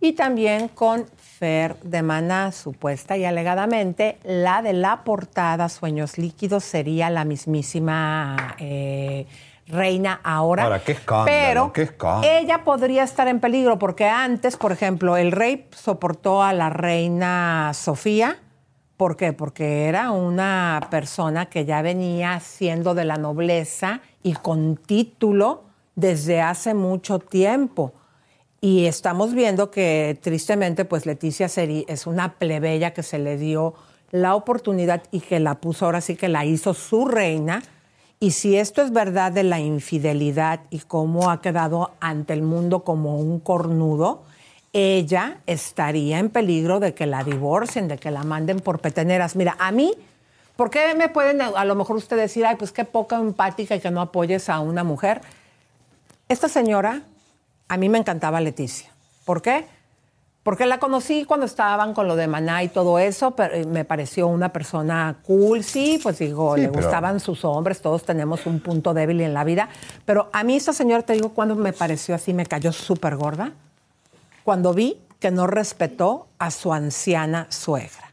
Y también con Fer de Maná, supuesta y alegadamente, la de la portada Sueños Líquidos sería la mismísima eh, reina ahora. Ahora, qué escándalo, Pero qué escándalo. ella podría estar en peligro porque antes, por ejemplo, el rey soportó a la reina Sofía. ¿Por qué? Porque era una persona que ya venía siendo de la nobleza y con título desde hace mucho tiempo. Y estamos viendo que tristemente, pues Leticia Seri es una plebeya que se le dio la oportunidad y que la puso ahora sí que la hizo su reina. Y si esto es verdad de la infidelidad y cómo ha quedado ante el mundo como un cornudo, ella estaría en peligro de que la divorcien, de que la manden por peteneras. Mira, a mí, ¿por qué me pueden a lo mejor usted decir, ay, pues qué poca empática y que no apoyes a una mujer? Esta señora, a mí me encantaba Leticia. ¿Por qué? Porque la conocí cuando estaban con lo de Maná y todo eso, pero eh, me pareció una persona cool, sí, pues digo, Sí, le pero- gustaban sus hombres, todos tenemos un punto débil en la vida, pero a mí esta señora, te digo, cuando me pareció así, me cayó súper gorda, cuando vi que no respetó a su anciana suegra.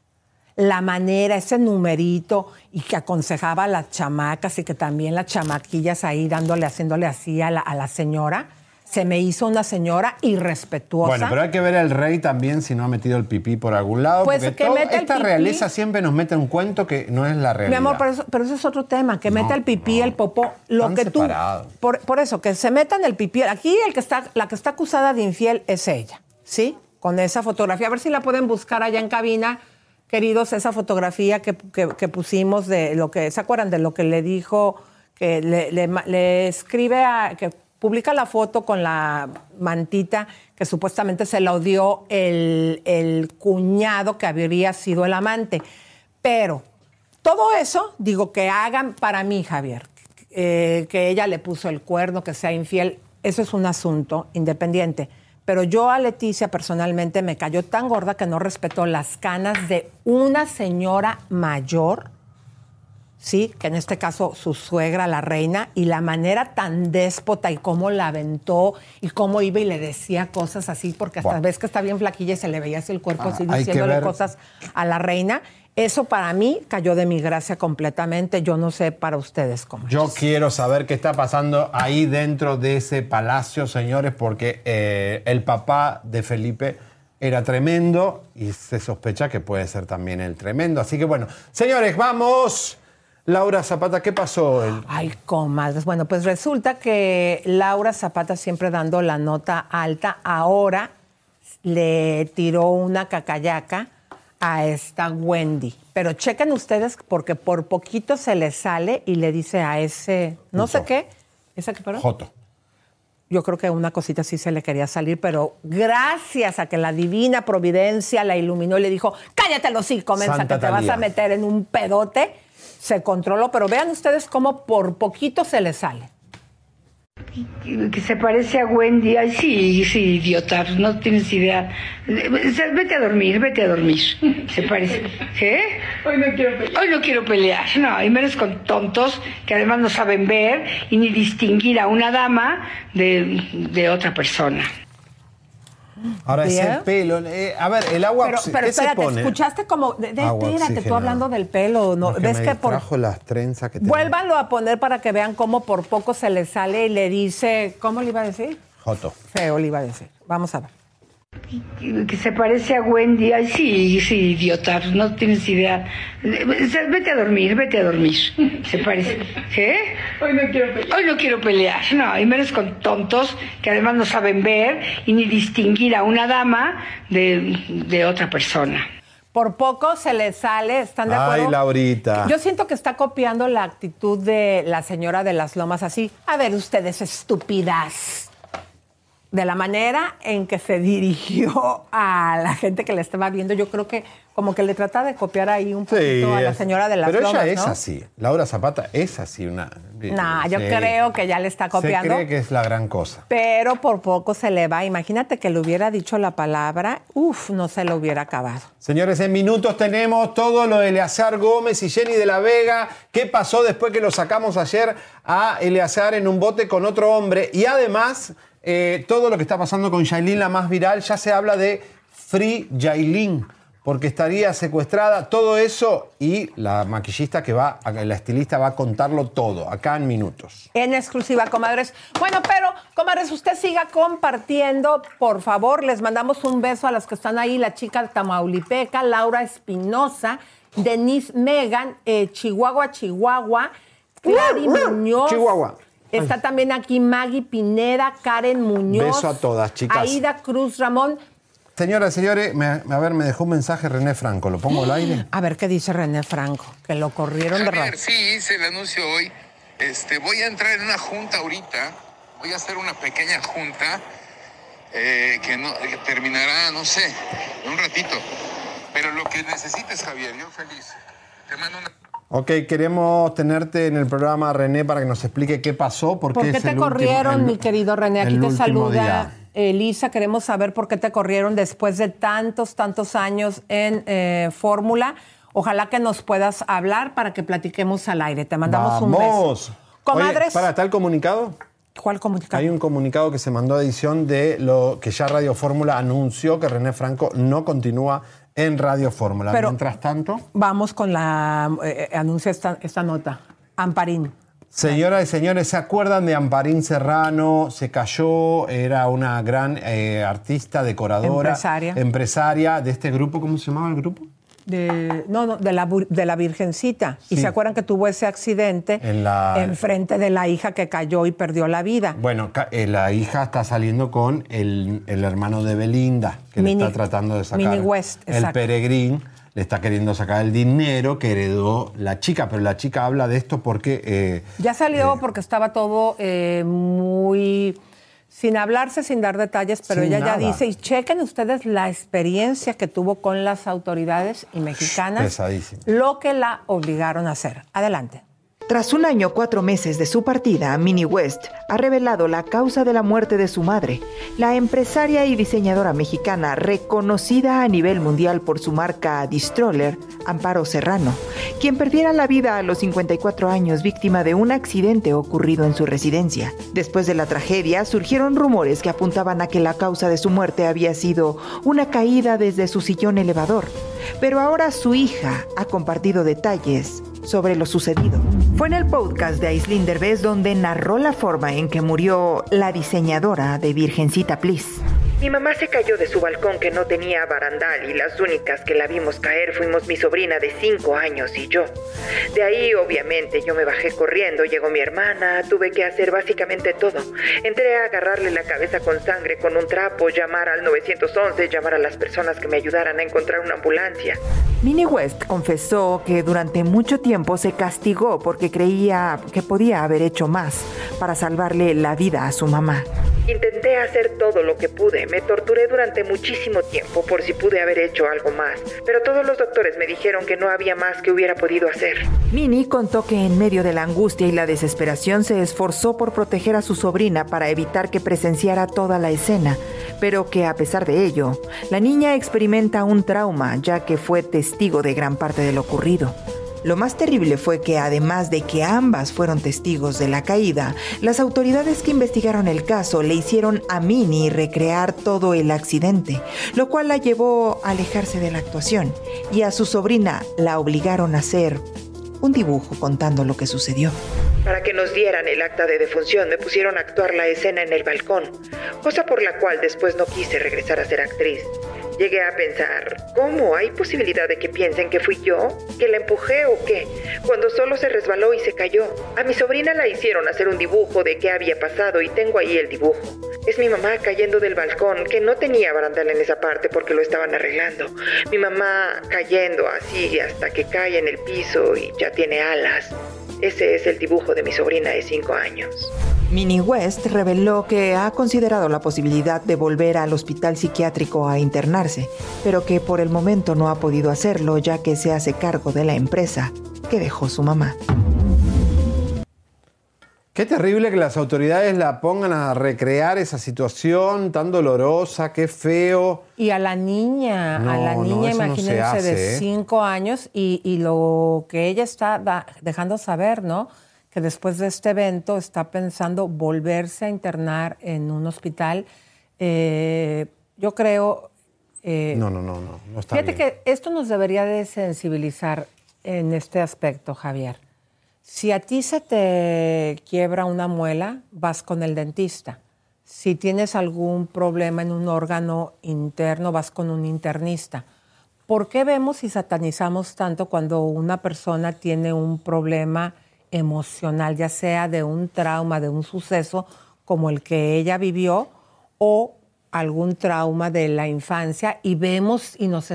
La manera, ese numerito, y que aconsejaba a las chamacas y que también las chamaquillas ahí dándole, haciéndole así a la, a la señora, se me hizo una señora irrespetuosa. Bueno, pero hay que ver al rey también si no ha metido el pipí por algún lado. Pues porque que todo- meta el esta pipí. realeza siempre nos mete un cuento que no es la realidad. Mi amor, pero eso, pero eso es otro tema, que meta el pipí, el popó, lo Están que tú. Por, por eso, que se metan el pipí. Aquí el que está, la que está acusada de infiel es ella, ¿sí? Con esa fotografía. A ver si la pueden buscar allá en cabina, queridos, esa fotografía que, que- que pusimos de lo que, ¿se acuerdan de lo que le dijo? Que le, le ma- le escribe a. que publica la foto con la mantita que supuestamente se la dio el, el cuñado que habría sido el amante. Pero todo eso, digo, que hagan para mí, Javier, eh, que ella le puso el cuerno, que sea infiel, eso es un asunto independiente. Pero yo a Leticia personalmente me cayó tan gorda que no respetó las canas de una señora mayor, sí, que en este caso su suegra, la reina, y la manera tan déspota y cómo la aventó y cómo iba y le decía cosas así, porque hasta Buah. ves que está bien flaquilla y se le veía así el cuerpo Ah, así diciéndole cosas a la reina. Eso para mí cayó de mi gracia completamente. Yo no sé para ustedes cómo. Yo quiero saber qué está pasando ahí dentro de ese palacio, señores, porque eh, el papá de Felipe era tremendo y se sospecha que puede ser también el tremendo. Así que bueno, señores, vamos. Laura Zapata, ¿qué pasó? El- Ay, comadres. Bueno, pues resulta que Laura Zapata siempre dando la nota alta, ahora le tiró una cacayaca a esta Wendy. Pero chequen ustedes porque por poquito se le sale y le dice a ese, no sé qué, ¿esa qué perdón? Joto. Yo creo que una cosita sí se le quería salir, pero gracias a que la divina providencia la iluminó y le dijo, cállate los hocico, mensa, que te vas a meter en un pedote, se controló. Pero vean ustedes cómo por poquito se le sale. que se parece a Wendy. Ay, sí, sí, idiota, no tienes idea. Vete a dormir, vete a dormir. Se parece. ¿Qué? Hoy no quiero pelear. Hoy no quiero pelear, no, y menos con tontos que además no saben ver y ni distinguir a una dama de, de otra persona. Ahora ese pelo. eh, a ver, el agua. Pero, ¿qué pero se espérate, pone? escuchaste como. de- de- Agua espérate, tú hablando del pelo. ¿no? Porque ¿Ves me que por. las trenzas que. Vuélvanlo a poner para que vean cómo por poco se le sale y le dice. ¿Cómo le iba a decir? Joto. Feo le iba a decir. Vamos a ver. Que se parece a Wendy. Ay, sí, sí, idiota, no tienes idea. Vete a dormir, vete a dormir. Se parece. ¿Qué? Hoy no quiero pelear. Hoy no quiero pelear, no, y menos con tontos que además no saben ver y ni distinguir a una dama de, de otra persona. Por poco se le sale, ¿están de acuerdo? Ay, Laurita. Yo siento que está copiando la actitud de la señora de las lomas así. A ver, ustedes estúpidas. De la manera en que se dirigió a la gente que le estaba viendo, yo creo que como que le trata de copiar ahí un poquito a la señora de las Pero lomas, ella es ¿no? así. Laura Zapata es así una. Nah, yo creo que ya le está Se copiando. cree que es la gran cosa. Pero por poco se le va. Imagínate que le hubiera dicho la palabra, uf, no se lo hubiera acabado. Señores, en minutos tenemos todo lo de Eleazar Gómez y Jenny de la Vega. ¿Qué pasó después que lo sacamos ayer a Eleazar en un bote con otro hombre? Y además, eh, todo lo que está pasando con Yailin, la más viral, ya se habla de Free Yailin, porque estaría secuestrada. Todo eso y la maquillista que va, la estilista va a contarlo todo, acá en minutos. En exclusiva, comadres. Bueno, pero, comadres, usted siga compartiendo, por favor. Les mandamos un beso a las que están ahí, la chica de Tamaulipeca, Laura Espinosa, Denise Megan, eh, Chihuahua, Chihuahua, Clary Muñoz. Chihuahua. Está también aquí Maggie Pineda, Karen Muñoz. Beso a todas, chicas. Aida Cruz Ramón. Señoras y señores, me- a ver, me dejó un mensaje René Franco. ¿Lo pongo al aire? A ver qué dice René Franco, que lo corrieron de radio. sí, hice el anuncio hoy. Este, voy a entrar en una junta ahorita. Voy a hacer una pequeña junta eh, que, no, que terminará, no sé, en un ratito. Pero lo que necesites, Javier, yo feliz. Te mando una... Ok, queremos tenerte en el programa, René, para que nos explique qué pasó. Por ¿Por qué te el último- corrieron, el- mi querido René? Aquí te saluda. Elisa. Queremos saber por qué te corrieron después de tantos, tantos años en eh, Fórmula. Ojalá que nos puedas hablar para que platiquemos al aire. Te mandamos un beso. ¡Vamos! Comadres. Oye, para, ¿está el comunicado? ¿Cuál comunicado? Hay un comunicado que se mandó a edición de lo que ya Radio Fórmula anunció que René Franco no continúa en Radio Fórmula. Pero- Mientras tanto, Vamos con la... eh, eh, anuncia esta, esta nota. Amparín. señoras y señores, ¿se acuerdan de Amparín Serrano? Se cayó, era una gran eh, artista, decoradora. Empresaria. Empresaria de este grupo, ¿cómo se llamaba el grupo? De, no, no, de la, de la Virgencita. Y se acuerdan que tuvo ese accidente En la- enfrente de la hija que cayó y perdió la vida. Bueno, eh, la hija está saliendo con el, el hermano de Belinda, que Mini- le está tratando de sacar. Mini West, el exacto. peregrín le está queriendo sacar el dinero que heredó la chica, pero la chica habla de esto porque eh, Ya salió porque estaba todo eh, muy sin hablarse, sin dar detalles, pero Sin ella nada. ya dice, y chequen ustedes la experiencia que tuvo con las autoridades y mexicanas, pesadísimo. lo que la obligaron a hacer. Adelante. Tras un año cuatro meses de su partida, Minnie West ha revelado la causa de la muerte de su madre, la empresaria y diseñadora mexicana reconocida a nivel mundial por su marca Distroller, Amparo Serrano, quien perdiera la vida a los 54 años víctima de un accidente ocurrido en su residencia. Después de la tragedia, surgieron rumores que apuntaban a que la causa de su muerte había sido una caída desde su sillón elevador. Pero ahora su hija ha compartido detalles sobre lo sucedido. Fue en el podcast de Aislinn Derbez donde narró la forma en que murió la diseñadora de Virgencita Please. Mi mamá se cayó de su balcón que no tenía barandal y las únicas que la vimos caer fuimos mi sobrina de 5 años y yo. De ahí, obviamente, yo me bajé corriendo, llegó mi hermana, tuve que hacer básicamente todo. Entré a agarrarle la cabeza con sangre con un trapo, llamar al 911, llamar a las personas que me ayudaran a encontrar una ambulancia. Minnie West confesó que durante mucho tiempo se castigó porque creía que podía haber hecho más para salvarle la vida a su mamá. Intenté hacer todo lo que pude, me torturé durante muchísimo tiempo por si pude haber hecho algo más, pero todos los doctores me dijeron que no había más que hubiera podido hacer. Minnie contó que en medio de la angustia y la desesperación se esforzó por proteger a su sobrina para evitar que presenciara toda la escena, pero que a pesar de ello, la niña experimenta un trauma ya que fue testigo de gran parte de lo ocurrido. Lo más terrible fue que además de que ambas fueron testigos de la caída, las autoridades que investigaron el caso le hicieron a Minnie recrear todo el accidente, lo cual la llevó a alejarse de la actuación y a su sobrina la obligaron a hacer un dibujo contando lo que sucedió. Para que nos dieran el acta de defunción me pusieron a actuar la escena en el balcón, cosa por la cual después no quise regresar a ser actriz. Llegué a pensar, ¿cómo hay posibilidad de que piensen que fui yo? ¿Que la empujé o qué? Cuando solo se resbaló y se cayó. A mi sobrina la hicieron hacer un dibujo de qué había pasado y tengo ahí el dibujo. Es mi mamá cayendo del balcón, que no tenía barandal en esa parte porque lo estaban arreglando. Mi mamá cayendo así hasta que cae en el piso y ya tiene alas. Ese es el dibujo de mi sobrina de 5 años. Minnie West reveló que ha considerado la posibilidad de volver al hospital psiquiátrico a internarse, pero que por el momento no ha podido hacerlo ya que se hace cargo de la empresa que dejó su mamá. Qué terrible que las autoridades la pongan a recrear esa situación tan dolorosa, qué feo. Y a la niña, a la No, no, niña, no se imagínense, hace, de ¿eh? cinco años y, y lo que ella está dejando saber, ¿no? Que después de este evento está pensando volverse a internar en un hospital. Eh, yo creo... eh, No, no, no, no, no está Fíjate bien. que esto nos debería de sensibilizar en este aspecto, Javier. Si a ti se te quiebra una muela, vas con el dentista. Si tienes algún problema en un órgano interno, vas con un internista. ¿Por qué vemos y satanizamos tanto cuando una persona tiene un problema emocional, ya sea de un trauma, de un suceso como el que ella vivió o algún trauma de la infancia y vemos y nos,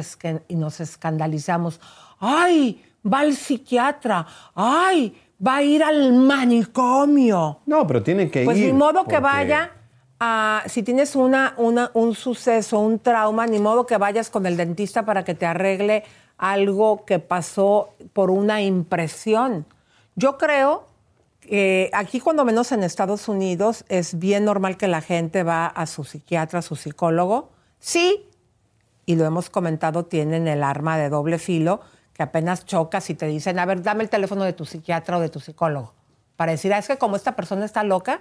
y nos escandalizamos? ¡Ay! Va al psiquiatra. ¡Ay! Va a ir al manicomio. No, pero tiene que Pues ir. ni modo que vaya a, si tienes una, una- un suceso, un trauma, ni modo que vayas con el dentista para que te arregle algo que pasó por una impresión. Yo creo que aquí, cuando menos en Estados Unidos, es bien normal que la gente va a su psiquiatra, a su psicólogo. Sí, y lo hemos comentado, tienen el arma de doble filo que apenas chocas y te dicen, a ver, dame el teléfono de tu psiquiatra o de tu psicólogo. Para decir, ah, es que como esta persona está loca,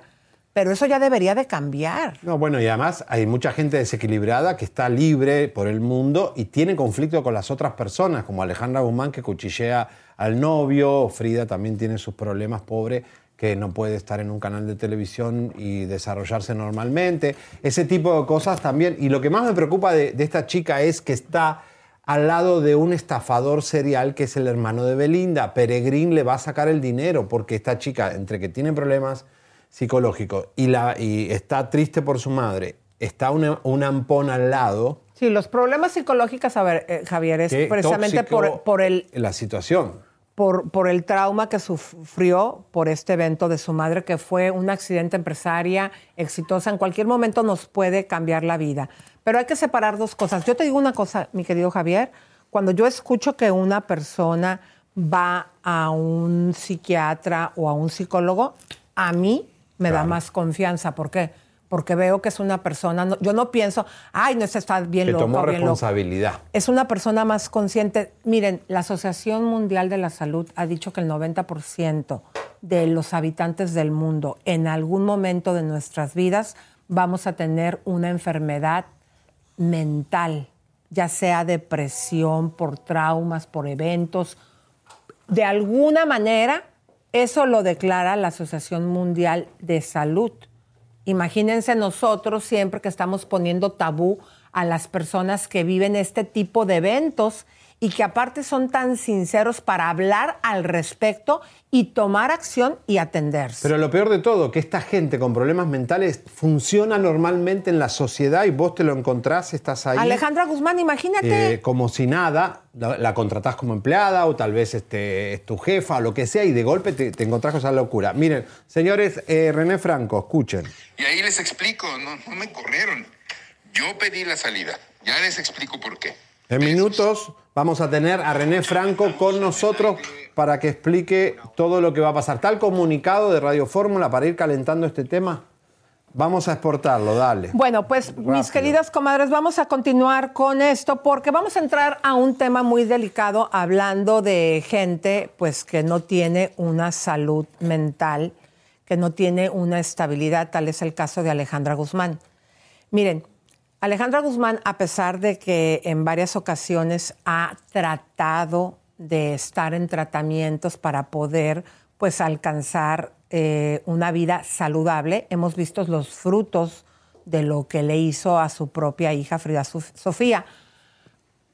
pero eso ya debería de cambiar. No, bueno, y además hay mucha gente desequilibrada que está libre por el mundo y tiene conflicto con las otras personas, como Alejandra Guzmán que cuchillea al novio, Frida también tiene sus problemas, pobre, que no puede estar en un canal de televisión y desarrollarse normalmente. Ese tipo de cosas también. Y lo que más me preocupa de, de esta chica es que está al lado de un estafador serial que es el hermano de Belinda. Peregrín le va a sacar el dinero porque esta chica, entre que tiene problemas psicológicos y, la, y está triste por su madre, está una, un ampón al lado. Sí, los problemas psicológicos, a ver, eh, Javier, es precisamente por, por el, la situación. Por, por el trauma que sufrió por este evento de su madre, que fue un accidente empresaria exitosa. En cualquier momento nos puede cambiar la vida. Pero hay que separar dos cosas. Yo te digo una cosa, mi querido Javier, cuando yo escucho que una persona va a un psiquiatra o a un psicólogo, a mí me da más confianza. ¿Por qué? Porque veo que es una persona, no- yo no pienso, ay, no, está bien que loco, tomó bien loco responsabilidad. es una persona más consciente. Miren, la Asociación Mundial de la Salud ha dicho que el 90% de los habitantes del mundo en algún momento de nuestras vidas vamos a tener una enfermedad mental, ya sea depresión, por traumas, por eventos. De alguna manera, eso lo declara la Asociación Mundial de Salud. Imagínense nosotros siempre que estamos poniendo tabú a las personas que viven este tipo de eventos y que aparte son tan sinceros para hablar al respecto y tomar acción y atenderse. Pero lo peor de todo, que esta gente con problemas mentales funciona normalmente en la sociedad y vos te lo encontrás, estás ahí. Alejandra Guzmán, imagínate. eh, como si nada, la, la contratás como empleada o tal vez este, es tu jefa o lo que sea y de golpe te, te encontrás con esa locura. Miren, señores, eh, René Franco, escuchen. Y ahí les explico, no, no me corrieron. Yo pedí la salida. Ya les explico por qué. En minutos vamos a tener a René Franco con nosotros para que explique todo lo que va a pasar. Tal comunicado de Radio Fórmula para ir calentando este tema. Vamos a exportarlo, dale. Bueno, pues mis queridas comadres, vamos a continuar con esto porque vamos a entrar a un tema muy delicado hablando de gente pues que no tiene una salud mental, que no tiene una estabilidad, tal es el caso de Alejandra Guzmán. Miren, Alejandra Guzmán, a pesar de que en varias ocasiones ha tratado de estar en tratamientos para poder pues alcanzar eh, una vida saludable. Hemos visto los frutos de lo que le hizo a su propia hija Frida Sofía.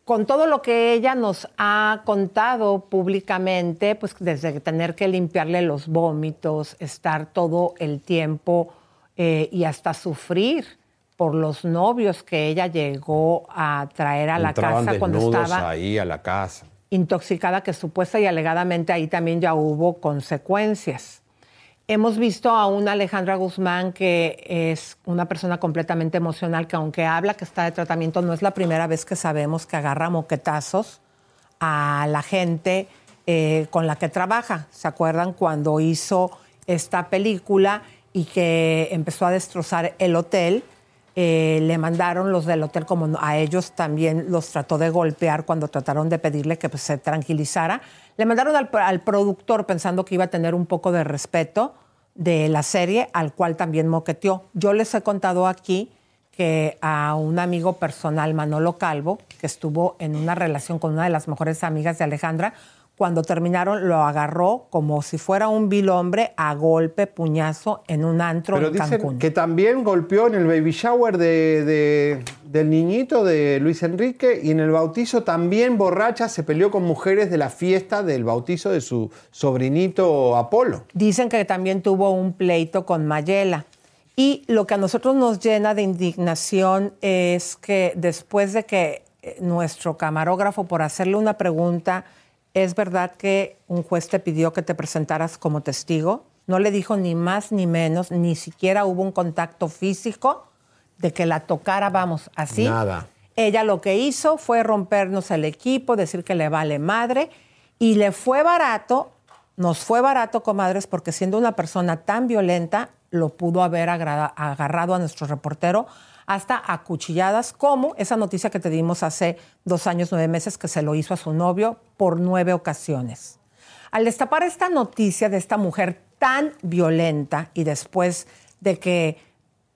Con todo lo que ella nos ha contado públicamente, pues desde tener que limpiarle los vómitos, estar todo el tiempo eh, y hasta sufrir por los novios que ella llegó a traer a la casa cuando estaba ahí a la casa intoxicada, que supuesta y alegadamente ahí también ya hubo consecuencias. Hemos visto a una Alejandra Guzmán que es una persona completamente emocional, que aunque habla que está de tratamiento, no es la primera vez que sabemos que agarra moquetazos a la gente eh, con la que trabaja. ¿Se acuerdan cuando hizo esta película y que empezó a destrozar el hotel? Eh, le mandaron los del hotel, como a ellos también los trató de golpear cuando trataron de pedirle que pues, se tranquilizara. Le mandaron al, productor pensando que iba a tener un poco de respeto de la serie, al cual también moqueteó. Yo les he contado aquí que a un amigo personal, Manolo Calvo, que estuvo en una relación con una de las mejores amigas de Alejandra, cuando terminaron lo agarró como si fuera un vil hombre a golpe, puñazo en un antro Pero en dicen Cancún. que también golpeó en el baby shower de, de- del niñito de Luis Enrique y en el bautizo también borracha se peleó con mujeres de la fiesta del bautizo de su sobrinito Apolo. Dicen que también tuvo un pleito con Mayela. Y lo que a nosotros nos llena de indignación es que después de que eh, nuestro camarógrafo, por hacerle una pregunta, ¿es verdad que un juez te pidió que te presentaras como testigo? No le dijo ni más ni menos, ni siquiera hubo un contacto físico de que la tocara, vamos, así. Nada. Ella lo que hizo fue rompernos el equipo, decir que le vale madre y le fue barato, nos fue barato, comadres, porque siendo una persona tan violenta, lo pudo haber agarrado a nuestro reportero hasta acuchilladas, como esa noticia que te dimos hace dos años, nueve meses, que se lo hizo a su novio por nueve ocasiones. Al destapar esta noticia de esta mujer tan violenta y después de que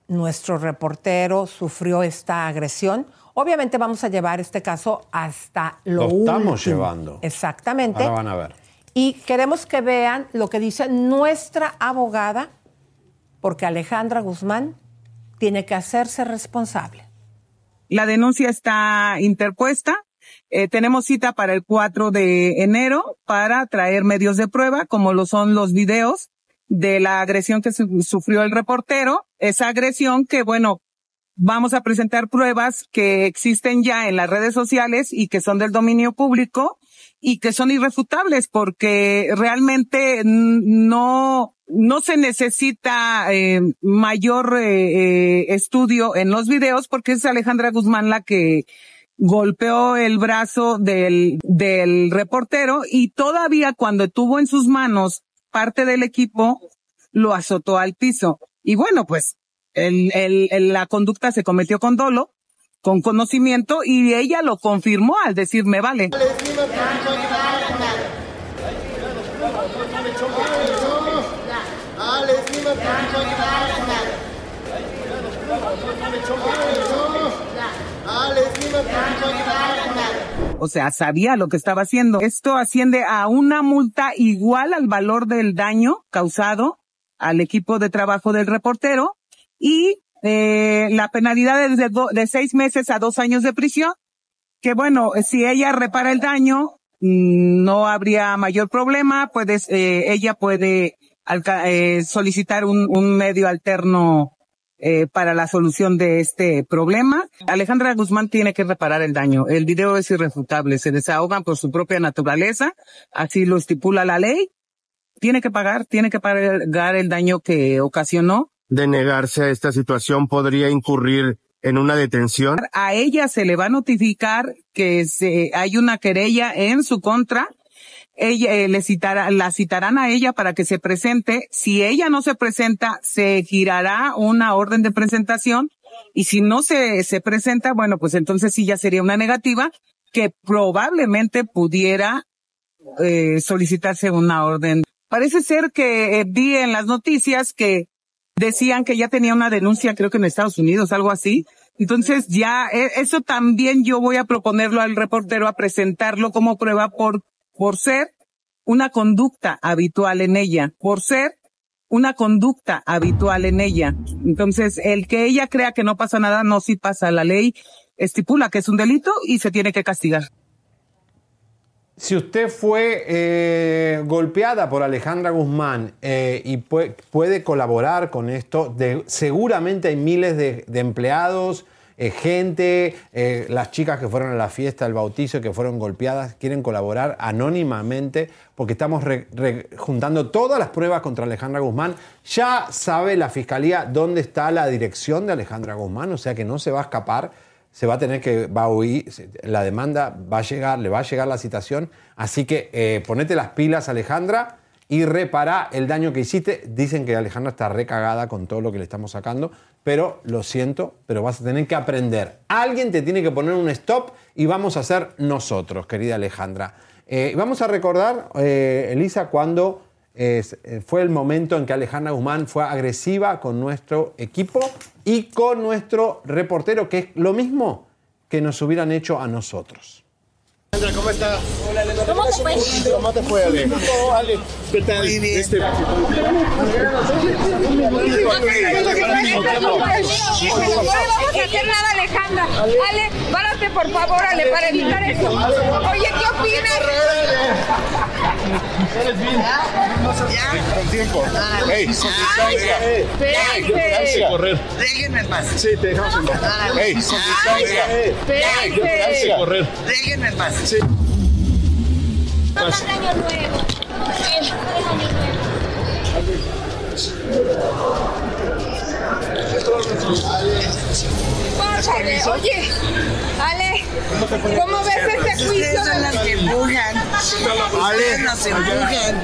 nuestro reportero sufrió esta agresión, obviamente vamos a llevar este caso hasta lo, Lo estamos último. llevando. Exactamente. Ahora van a ver. Y queremos que vean lo que dice nuestra abogada, porque Alejandra Guzmán tiene que hacerse responsable. La denuncia está interpuesta. Eh, tenemos cita para el 4 de enero para traer medios de prueba, como lo son los videos de la agresión que su- sufrió el reportero. Esa agresión que, bueno, vamos a presentar pruebas que existen ya en las redes sociales y que son del dominio público y que son irrefutables porque realmente no, no se necesita eh, mayor eh, eh, estudio en los videos porque es Alejandra Guzmán la que golpeó el brazo del, del reportero y todavía cuando tuvo en sus manos parte del equipo, lo azotó al piso. Y bueno, pues el, el, el- la conducta se cometió con dolo, con conocimiento y ella lo confirmó al decir me vale. O sea, sabía lo que estaba haciendo. Esto asciende a una multa igual al valor del daño causado al equipo de trabajo del reportero y eh, la penalidad es de, de seis meses a dos años de prisión. Que bueno, si ella repara el daño, mm, no habría mayor problema. Puedes, eh, ella puede eh, solicitar un, un medio alterno eh, para la solución de este problema. Alejandra Guzmán tiene que reparar el daño. El video es irrefutable. Se desahogan por su propia naturaleza. Así lo estipula la ley. Tiene que pagar, tiene que pagar el daño que ocasionó. De negarse a esta situación podría incurrir en una detención. A ella se le va a notificar que se, hay una querella en su contra ella eh, le citará, la citarán a ella para que se presente. Si ella no se presenta, se girará una orden de presentación y si no se, se presenta, bueno, pues entonces sí ya sería una negativa que probablemente pudiera eh, solicitarse una orden. Parece ser que eh, vi en las noticias que decían que ya tenía una denuncia, creo que en Estados Unidos, algo así. Entonces ya, eh, eso también yo voy a proponerlo al reportero a presentarlo como prueba por, por ser una conducta habitual en ella, por ser una conducta habitual en ella. Entonces, el que ella crea que no pasa nada, no sí pasa. La ley estipula que es un delito y se tiene que castigar. Si usted fue eh, golpeada por Alejandra Guzmán eh, y puede, colaborar con esto, seguramente hay miles de, empleados, eh, gente, las chicas que fueron a la fiesta del bautizo, que fueron golpeadas, quieren colaborar anónimamente porque estamos juntando todas las pruebas contra Alejandra Guzmán. Ya sabe la fiscalía dónde está la dirección de Alejandra Guzmán, o sea que no se va a escapar se va a tener que, a la demanda va a llegar, le va a llegar la citación. Así que eh, ponete las pilas, Alejandra, y repara el daño que hiciste. Dicen que Alejandra está recagada con todo lo que le estamos sacando, pero lo siento, pero vas a tener que aprender. Alguien te tiene que poner un stop y vamos a hacer nosotros, querida Alejandra. Eh, vamos a recordar, eh, Elisa, cuando fue el momento en que Alejandra Guzmán fue agresiva con nuestro equipo y con nuestro reportero, que es lo mismo que nos hubieran hecho a nosotros. ¿Cómo estás? ¿Cómo te fue? ¿Cómo te fue, Ale? Ale, ¿qué tal? Muy bien. Este... No vamos a hacer nada, Alejandra. Ale, párate, por favor, Ale, para evitar eso. Oye, ¿qué opinas? ¿Eres bien? Ya. Con tiempo. Ey. Espérense. correr. Déjenme en paz. Sí, te dejamos en paz. Ey. Espérense. Déjenme en paz. Sí. Paz. año nuevo. Pásale, oye, Ale, ¿cómo ves este juicio? son las que empujan. Ale, nos empujan.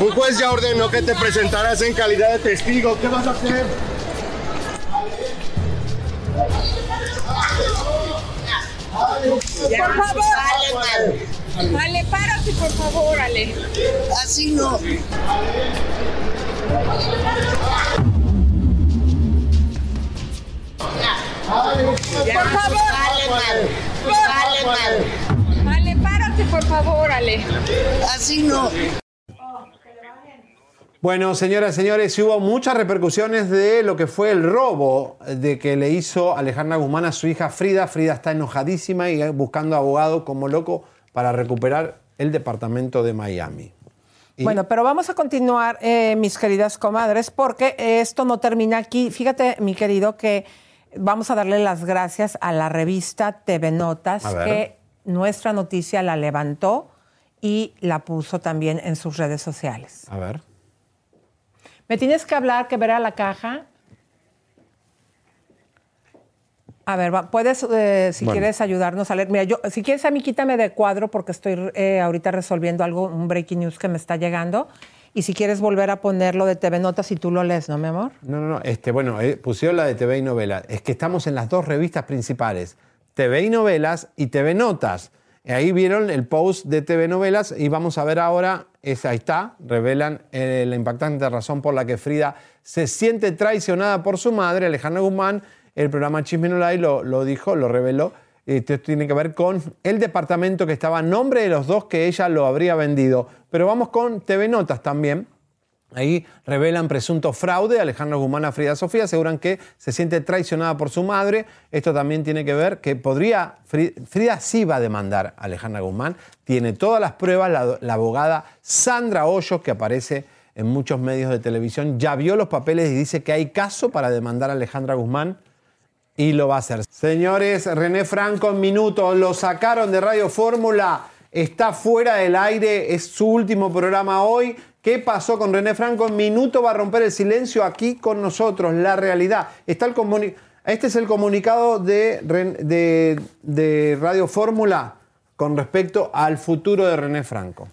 un juez ya ordenó que te presentaras en calidad de testigo. ¿Qué vas a hacer? Por favor. Ale, Ale, párate, por favor, Ale. Así no. Por favor. Por Ale, párate, por favor, Ale. Así no. Bueno, señoras y señores, hubo muchas repercusiones de lo que fue el robo de que le hizo Alejandra Guzmán a su hija Frida. Frida está enojadísima y buscando abogado como loco para recuperar el departamento de Miami. Y... Bueno, pero vamos a continuar, eh, mis queridas comadres, porque esto no termina aquí. Fíjate, mi querido, que vamos a darle las gracias a la revista TV Notas, que nuestra noticia la levantó y la puso también en sus redes sociales. A ver. Me tienes que hablar, que verá la caja. A ver, puedes, eh, si bueno. quieres, ayudarnos a leer. Mira, yo, si quieres, a mí quítame de cuadro porque estoy eh, ahorita resolviendo algo, un breaking news que me está llegando. Y si quieres volver a ponerlo de TV Notas y tú lo lees, ¿no, mi amor? No, no, no. Este, bueno, eh, pusieron la de TV y Novelas. Es que estamos en las dos revistas principales, TV y Novelas y TV Notas. Ahí vieron el post de TV Novelas y vamos a ver ahora, es, ahí está, revelan eh, la impactante razón por la que Frida se siente traicionada por su madre, Alejandra Guzmán. El programa Chisme No lo, lo dijo, lo reveló. Esto tiene que ver con el departamento que estaba a nombre de los dos que ella lo habría vendido. Pero vamos con TV Notas también. Ahí revelan presunto fraude. Alejandro Guzmán a Frida Sofía aseguran que se siente traicionada por su madre. Esto también tiene que ver que podría. Frida sí va a demandar a Alejandra Guzmán. Tiene todas las pruebas. La, la abogada Sandra Hoyos, que aparece en muchos medios de televisión, ya vio los papeles y dice que hay caso para demandar a Alejandra Guzmán y lo va a hacer. Señores, René Franco en minutos lo sacaron de Radio Fórmula. Está fuera del aire. Es su último programa hoy. ¿Qué pasó con René Franco? En minuto va a romper el silencio aquí con nosotros, la realidad. Está el comuni este es el comunicado de, Radio Fórmula con respecto al futuro de René Franco.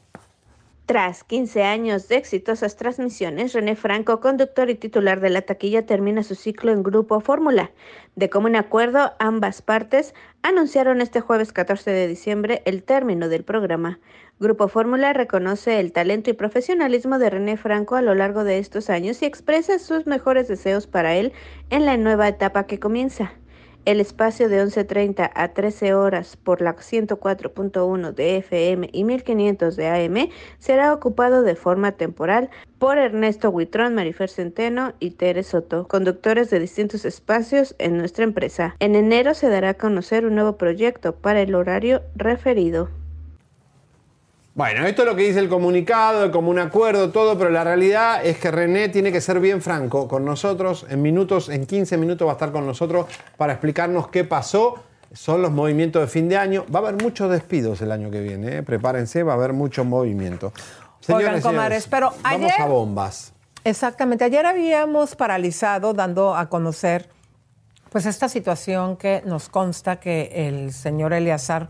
Tras 15 años de exitosas transmisiones, René Franco, conductor y titular de la taquilla, termina su ciclo en Grupo Fórmula. De común acuerdo, ambas partes anunciaron este jueves 14 de diciembre el término del programa. Grupo Fórmula reconoce el talento y profesionalismo de René Franco a lo largo de estos años y expresa sus mejores deseos para él en la nueva etapa que comienza. El espacio de 11.30 a 13 horas por la 104.1 de FM y 1500 de AM será ocupado de forma temporal por Ernesto Huitrón, Marifer Centeno y Tere Soto, conductores de distintos espacios en nuestra empresa. En enero se dará a conocer un nuevo proyecto para el horario referido. Bueno, esto es lo que dice el comunicado, el común acuerdo, todo, pero la realidad es que René tiene que ser bien franco con nosotros. En minutos, en 15 minutos va a estar con nosotros para explicarnos qué pasó. Son los movimientos de fin de año. Va a haber muchos despidos el año que viene, ¿eh? prepárense, va a haber mucho movimiento. Oigan, comadres, pero vamos ayer- a bombas. Exactamente. Ayer habíamos paralizado dando a conocer pues esta situación que nos consta que el señor Eleazar,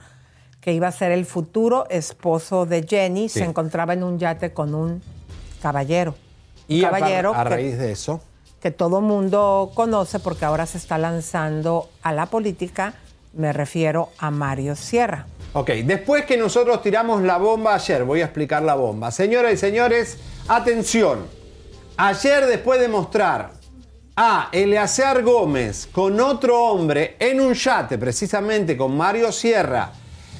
que iba a ser el futuro esposo de Jenny, Sí. se encontraba en un yate con un caballero. Y a, caballero a que- raíz de eso, que todo mundo conoce porque ahora se está lanzando a la política, me refiero a Mario Sierra. Ok, después que nosotros tiramos la bomba ayer, voy a explicar la bomba. Señoras y señores, atención. Ayer después de mostrar a Eleazar Gómez con otro hombre en un yate, precisamente con Mario Sierra,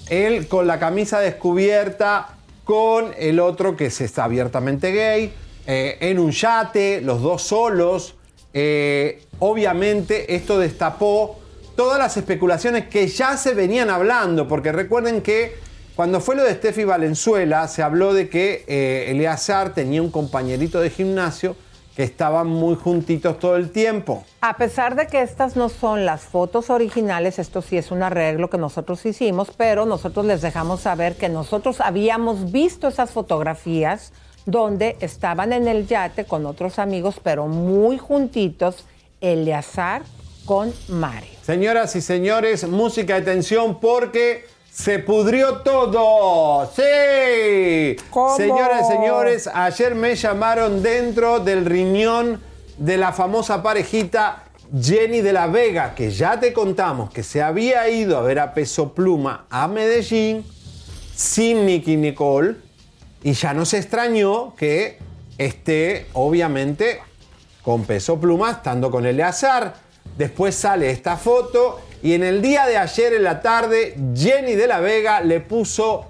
él con la camisa descubierta, con el otro que se está abiertamente gay, eh, en un yate, los dos solos. Eh, obviamente esto destapó todas las especulaciones que ya se venían hablando, porque recuerden que cuando fue lo de Steffi Valenzuela, se habló de que eh, Eleazar tenía un compañerito de gimnasio que estaban muy juntitos todo el tiempo. A pesar de que estas no son las fotos originales, esto sí es un arreglo que nosotros hicimos, pero nosotros les dejamos saber que nosotros habíamos visto esas fotografías donde estaban en el yate con otros amigos, pero muy juntitos, Eleazar con Mario. Señoras y señores, música de tensión porque se pudrió todo. Sí. ¿Cómo? Señoras y señores, ayer me llamaron dentro del riñón de la famosa parejita Jenny de la Vega, que ya te contamos que se había ido a ver a Peso Pluma a Medellín sin Nicky Nicole y ya no se extrañó que esté obviamente con Peso Pluma estando con Eleazar. Después sale esta foto y en el día de ayer en la tarde Jenny de la Vega le puso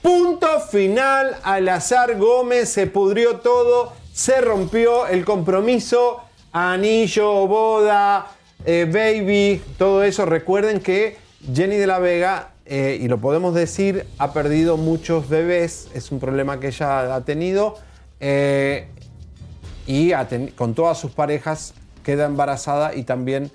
punto final a Eleazar Gómez, se pudrió todo, se rompió el compromiso, anillo, boda, eh, baby, todo eso. Recuerden que Jenny de la Vega, eh, y lo podemos decir, ha perdido muchos bebés, es un problema que ella ha tenido. eh, y con todas sus parejas queda embarazada y también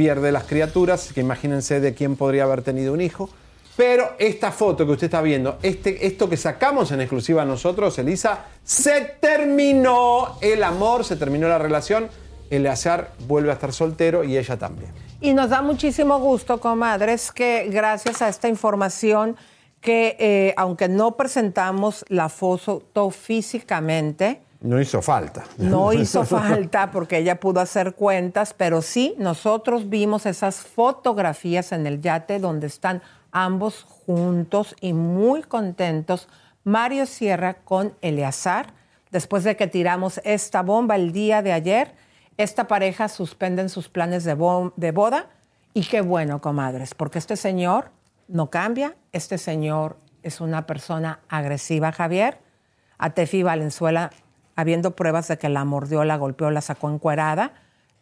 pierde las criaturas, que imagínense de quién podría haber tenido un hijo. Pero esta foto que usted está viendo, este, esto que sacamos en exclusiva nosotros, Elisa, se terminó el amor, se terminó la relación. Eleazar vuelve a estar soltero y ella también. Y nos da muchísimo gusto, comadres, que gracias a esta información que eh, aunque no presentamos la foto físicamente, No hizo falta. no hizo falta porque ella pudo hacer cuentas, pero sí, nosotros vimos esas fotografías en el yate donde están ambos juntos y muy contentos. Mario Sierra con Eleazar, después de que tiramos esta bomba el día de ayer, esta pareja suspenden sus planes de, bo- de boda y qué bueno, comadres, porque este señor no cambia, este señor es una persona agresiva, Javier. A Tefi Valenzuela, habiendo pruebas de que la mordió, la golpeó, la sacó encuerada,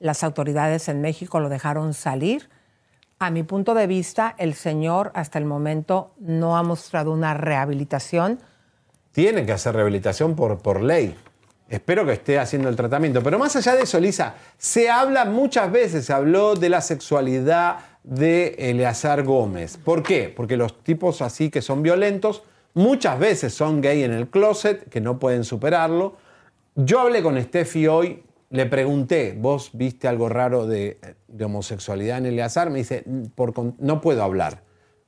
las autoridades en México lo dejaron salir. A mi punto de vista, el señor hasta el momento no ha mostrado una rehabilitación. Tiene que hacer rehabilitación por, por ley. Espero que esté haciendo el tratamiento. Pero más allá de eso, Lisa, se habla muchas veces, se habló de la sexualidad de Eleazar Gómez. ¿Por qué? Porque los tipos así que son violentos muchas veces son gay en el closet, que no pueden superarlo. Yo hablé con Steffi hoy, le pregunté, ¿vos viste algo raro de, homosexualidad en Eleazar? Me dice, "Por con- no puedo hablar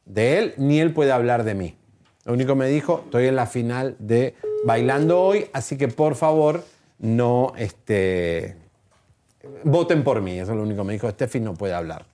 de él, ni él puede hablar de mí. Lo único que me dijo, estoy en la final de bailando hoy, así que por favor no este, voten por mí, eso es lo único que me dijo Steffi, no puede hablar.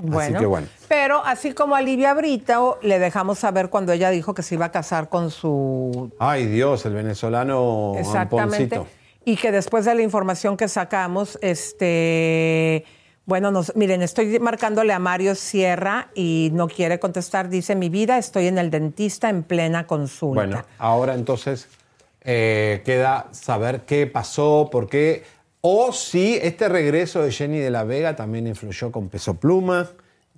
Bueno, así que bueno. pero así como a Livia Brito le dejamos saber cuando ella dijo que se iba a casar con su Ay Dios, el venezolano Exactamente. Amponcito. Y que después de la información que sacamos, este, bueno, nos, miren, estoy marcándole a Mario Sierra y no quiere contestar. Dice, mi vida, estoy en el dentista en plena consulta. Bueno, ahora entonces eh, queda saber qué pasó, por qué, o si este regreso de Jenny de la Vega también influyó con peso pluma.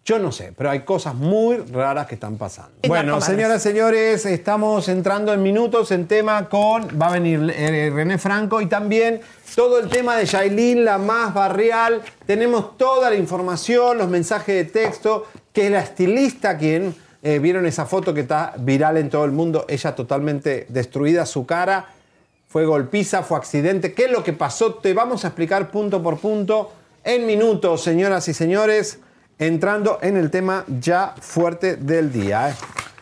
Yo no sé, pero hay cosas muy raras que están pasando. Bueno, señoras, señores, estamos entrando en minutos en tema con, va a venir eh, René Franco y también todo el tema de Yailin, la más barrial. Tenemos toda la información, los mensajes de texto, que es la estilista quien, eh, vieron esa foto que está viral en todo el mundo, ella totalmente destruida, su cara, fue golpiza, fue accidente. ¿Qué es lo que pasó? Te vamos a explicar punto por punto en minutos, señoras y señores, entrando en el tema ya fuerte del día. ¿eh?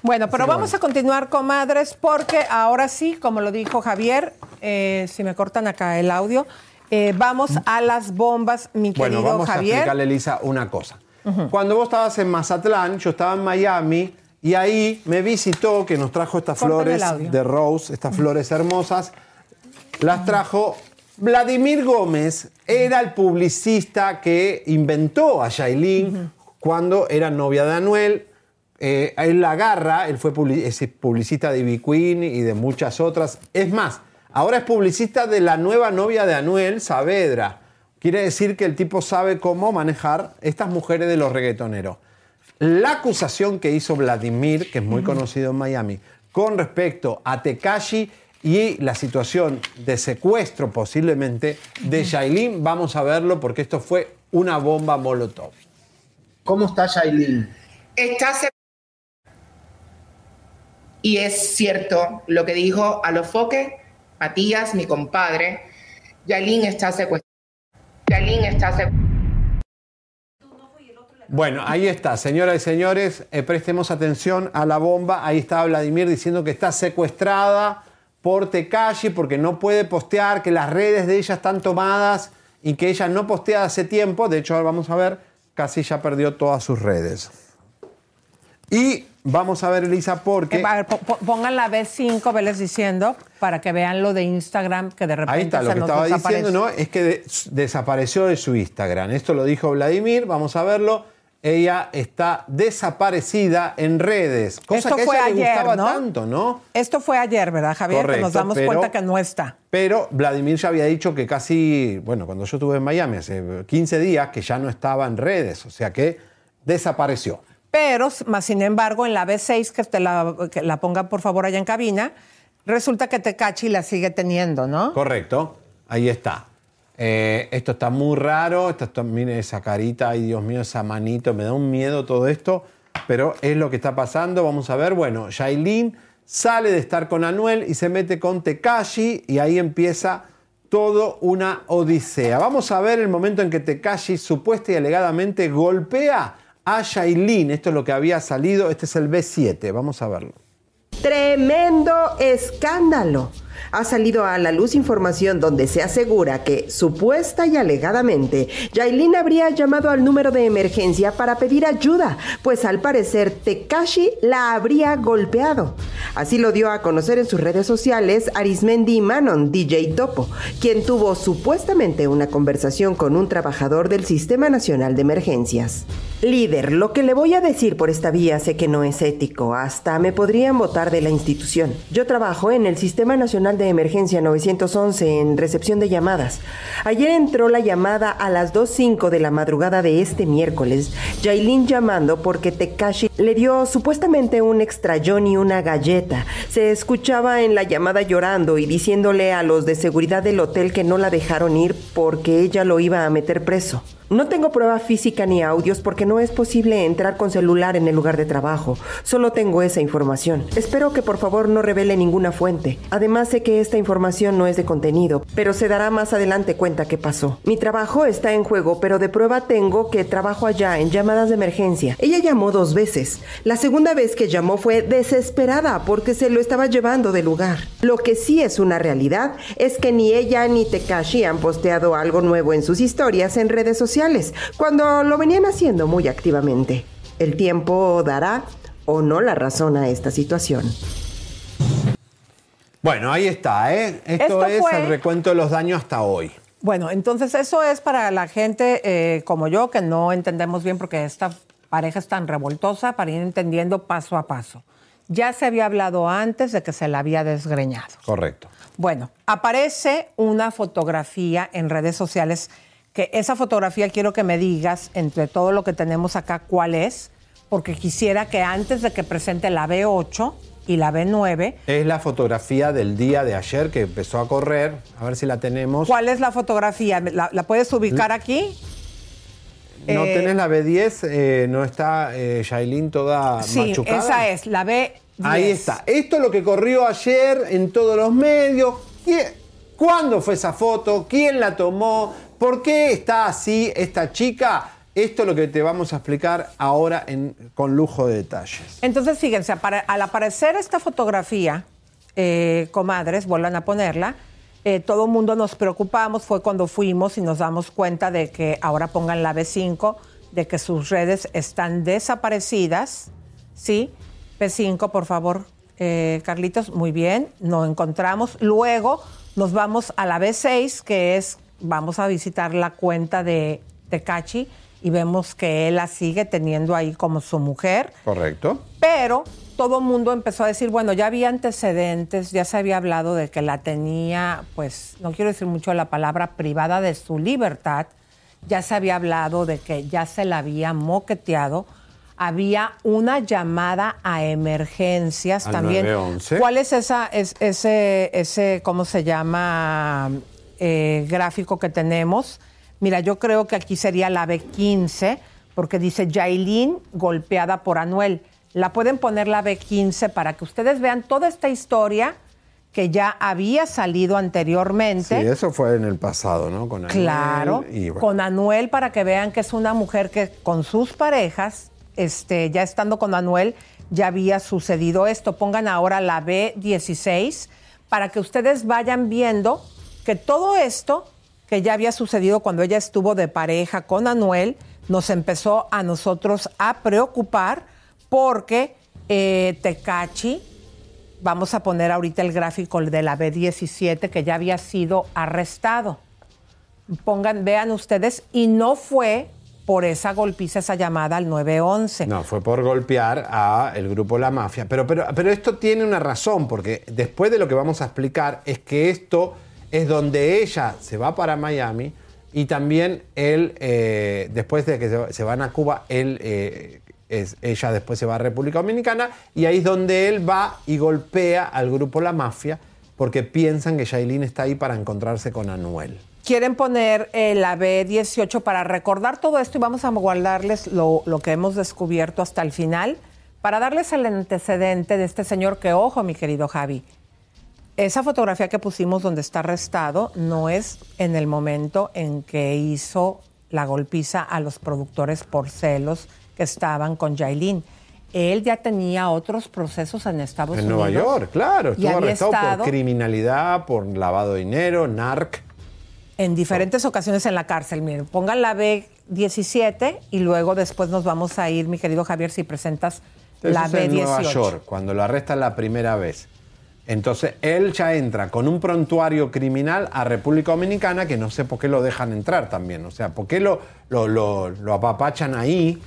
Bueno, pero Sí, vamos a continuar, comadres, porque ahora sí, como lo dijo Javier, eh, si me cortan acá el audio, eh, vamos a las bombas, mi Bueno, querido vamos a Javier. explicarle, Elisa, una cosa. Cuando vos estabas en Mazatlán, yo estaba en Miami y ahí me visitó, que nos trajo estas flores de rose, estas flores hermosas, las trajo Vladimir Gómez, era el publicista que inventó a Yailin cuando era novia de Anuel. Eh, él la agarra, él fue publicista de Ivy Queen y de muchas otras. Es más, ahora es publicista de la nueva novia de Anuel, Saavedra. Quiere decir que el tipo sabe cómo manejar estas mujeres de los reggaetoneros. La acusación que hizo Vladimir, que es muy conocido en Miami, con respecto a Tekashi y la situación de secuestro posiblemente de Shailin, vamos a verlo porque esto fue una bomba molotov. ¿Cómo está Shailin? Está y es cierto lo que dijo a los foques, Matías, mi compadre, Yailin está secuestrada. Yailin está secuestrada. Bueno, ahí está, señoras y señores, eh, prestemos atención a la bomba. Ahí está Vladimir diciendo que está secuestrada por Tekashi porque no puede postear, que las redes de ella están tomadas y que ella no postea hace tiempo. De hecho, ahora vamos a ver, casi ya perdió todas sus redes. Y vamos a ver, Elisa, porque... Eh, a ver, po- po- pongan la B5, veles diciendo, para que vean lo de Instagram, que de repente Ahí está, lo que estaba diciendo, ¿no? Es que de- desapareció de su Instagram. Esto lo dijo Vladimir, vamos a verlo. Ella está desaparecida en redes. Cosa Esto que a fue ella le ayer, gustaba ¿no? tanto, ¿no? Esto fue ayer, ¿verdad, Javier? que nos damos pero- cuenta que no está. Pero Vladimir ya había dicho que casi, bueno, cuando yo estuve en Miami hace 15 días, que ya no estaba en redes, o sea que desapareció. Pero, más sin embargo, en la B6, que te la, que la pongan por favor allá en cabina, resulta que Tecachi la sigue teniendo, ¿no? Correcto, ahí está. Eh, esto está muy raro, esto está- mire esa carita, ay Dios mío, esa manito, me da un miedo todo esto, pero es lo que está pasando, vamos a ver, bueno, Yailin sale de estar con Anuel y se mete con Tekashi y ahí empieza todo una odisea. Vamos a ver el momento en que Tekashi supuesta y alegadamente golpea a Yailin, esto es lo que había salido, este es el B7, vamos a verlo. Tremendo escándalo. Ha salido a la luz información donde se asegura que, supuesta y alegadamente, Yailin habría llamado al número de emergencia para pedir ayuda, pues al parecer Tekashi la habría golpeado. Así lo dio a conocer en sus redes sociales Arismendi Manon, DJ Topo, quien tuvo supuestamente una conversación con un trabajador del Sistema Nacional de Emergencias. Líder, lo que le voy a decir por esta vía sé que no es ético, hasta me podrían votar de la institución. Yo trabajo en el Sistema Nacional de Emergencia 911 en recepción de llamadas. Ayer entró la llamada a las 2.05 de la madrugada de este miércoles, Yailin llamando porque Tekashi le dio supuestamente un extrayón y una galleta. Se escuchaba en la llamada llorando y diciéndole a los de seguridad del hotel que no la dejaron ir porque ella lo iba a meter preso. No tengo prueba física ni audios porque no es posible entrar con celular en el lugar de trabajo. Solo tengo esa información. Espero que por favor no revele ninguna fuente. Además sé que esta información no es de contenido, pero se dará más adelante cuenta qué pasó. Mi trabajo está en juego, pero de prueba tengo que trabajo allá en llamadas de emergencia. Ella llamó dos veces. La segunda vez que llamó fue desesperada porque se lo estaba llevando del lugar. Lo que sí es una realidad es que ni ella ni Tekashi han posteado algo nuevo en sus historias en redes sociales cuando lo venían haciendo muy activamente. El tiempo dará o no la razón a esta situación. Bueno, ahí está, ¿eh? Esto, Esto es fue- el recuento de los daños hasta hoy. Bueno, entonces eso es para la gente eh, como yo que no entendemos bien porque esta pareja es tan revoltosa para ir entendiendo paso a paso. Ya se había hablado antes de que se la había desgreñado. Correcto. Bueno, aparece una fotografía en redes sociales que esa fotografía quiero que me digas entre todo lo que tenemos acá cuál es, porque quisiera que antes de que presente la B8 y la B9, Es la fotografía del día de ayer que empezó a correr. A ver si la tenemos. ¿cuál es la fotografía? ¿La, la puedes ubicar aquí? No Eh, tenés la B10, eh, no está eh, Yailin toda Sí, machucada. esa es, la B10. Ahí está. Esto es lo que corrió ayer en todos los medios. ¿Quién- ¿Cuándo fue esa foto? ¿Quién la tomó? ¿Por qué está así esta chica? Esto es lo que te vamos a explicar ahora con lujo de detalles. Entonces, fíjense, al aparecer esta fotografía, eh, comadres, vuelvan a ponerla, eh, todo el mundo nos preocupamos, fue cuando fuimos y nos damos cuenta de que ahora pongan la B5, de que sus redes están desaparecidas, ¿sí? B5, por favor, eh, Carlitos, muy bien, no encontramos. Luego nos vamos a la B6, que es, vamos a visitar la cuenta de Tecachi y vemos que él la sigue teniendo ahí como su mujer. ¿Correcto? Pero todo el mundo empezó a decir, bueno, ya había antecedentes, ya se había hablado de que la tenía, pues, no quiero decir mucho la palabra privada de su libertad, ya se había hablado de que ya se la había moqueteado, había una llamada a emergencias Al también. 911. ¿Cuál es esa, es- ese, ese, cómo se llama, eh, gráfico que tenemos? Mira, yo creo que aquí sería la B15, porque dice Yailin golpeada por Anuel. La pueden poner la B15 para que ustedes vean toda esta historia que ya había salido Sí, anteriormente. eso fue en el pasado, ¿no? Con Anuel Claro, y bueno. con Anuel para que vean que es una mujer que con sus parejas, este, ya estando con Anuel, ya había sucedido esto. Pongan ahora la B16 para que ustedes vayan viendo que todo esto que ya había sucedido cuando ella estuvo de pareja con Anuel, nos empezó a nosotros a preocupar porque eh, Tecachi, vamos a poner ahorita el gráfico de la B17 que ya había sido arrestado pongan, vean ustedes, y no fue por esa golpiza, esa llamada al 911. No, fue por golpear a el grupo La Mafia. Pero, pero, pero esto tiene una razón, porque después de lo que vamos a explicar es que esto es donde ella se va para Miami y también él, eh, después de que se, van a Cuba, él, eh, ella después se va a República Dominicana y ahí es donde él va y golpea al grupo La Mafia porque piensan que Shailene está ahí para encontrarse con Anuel. Quieren poner eh, la B18 para recordar todo esto y vamos a guardarles lo, lo que hemos descubierto hasta el final, para darles el antecedente de este señor que, ojo, mi querido Javi, esa fotografía que pusimos donde está arrestado no es en el momento en que hizo la golpiza a los productores por celos que estaban con Yailin. Él ya tenía otros procesos en Estados En Unidos. Nueva York, claro. Estuvo arrestado estado por criminalidad, por lavado de dinero, narc. en diferentes ocasiones en la cárcel. Miren, pongan la B17 y luego después nos vamos a ir, mi querido Javier, si presentas la es en Nueva B18. York, cuando lo arrestan la primera vez. Entonces, él ya entra con un prontuario criminal a República Dominicana, que no sé por qué lo dejan entrar también. O sea, por qué lo, lo, lo- lo apapachan ahí,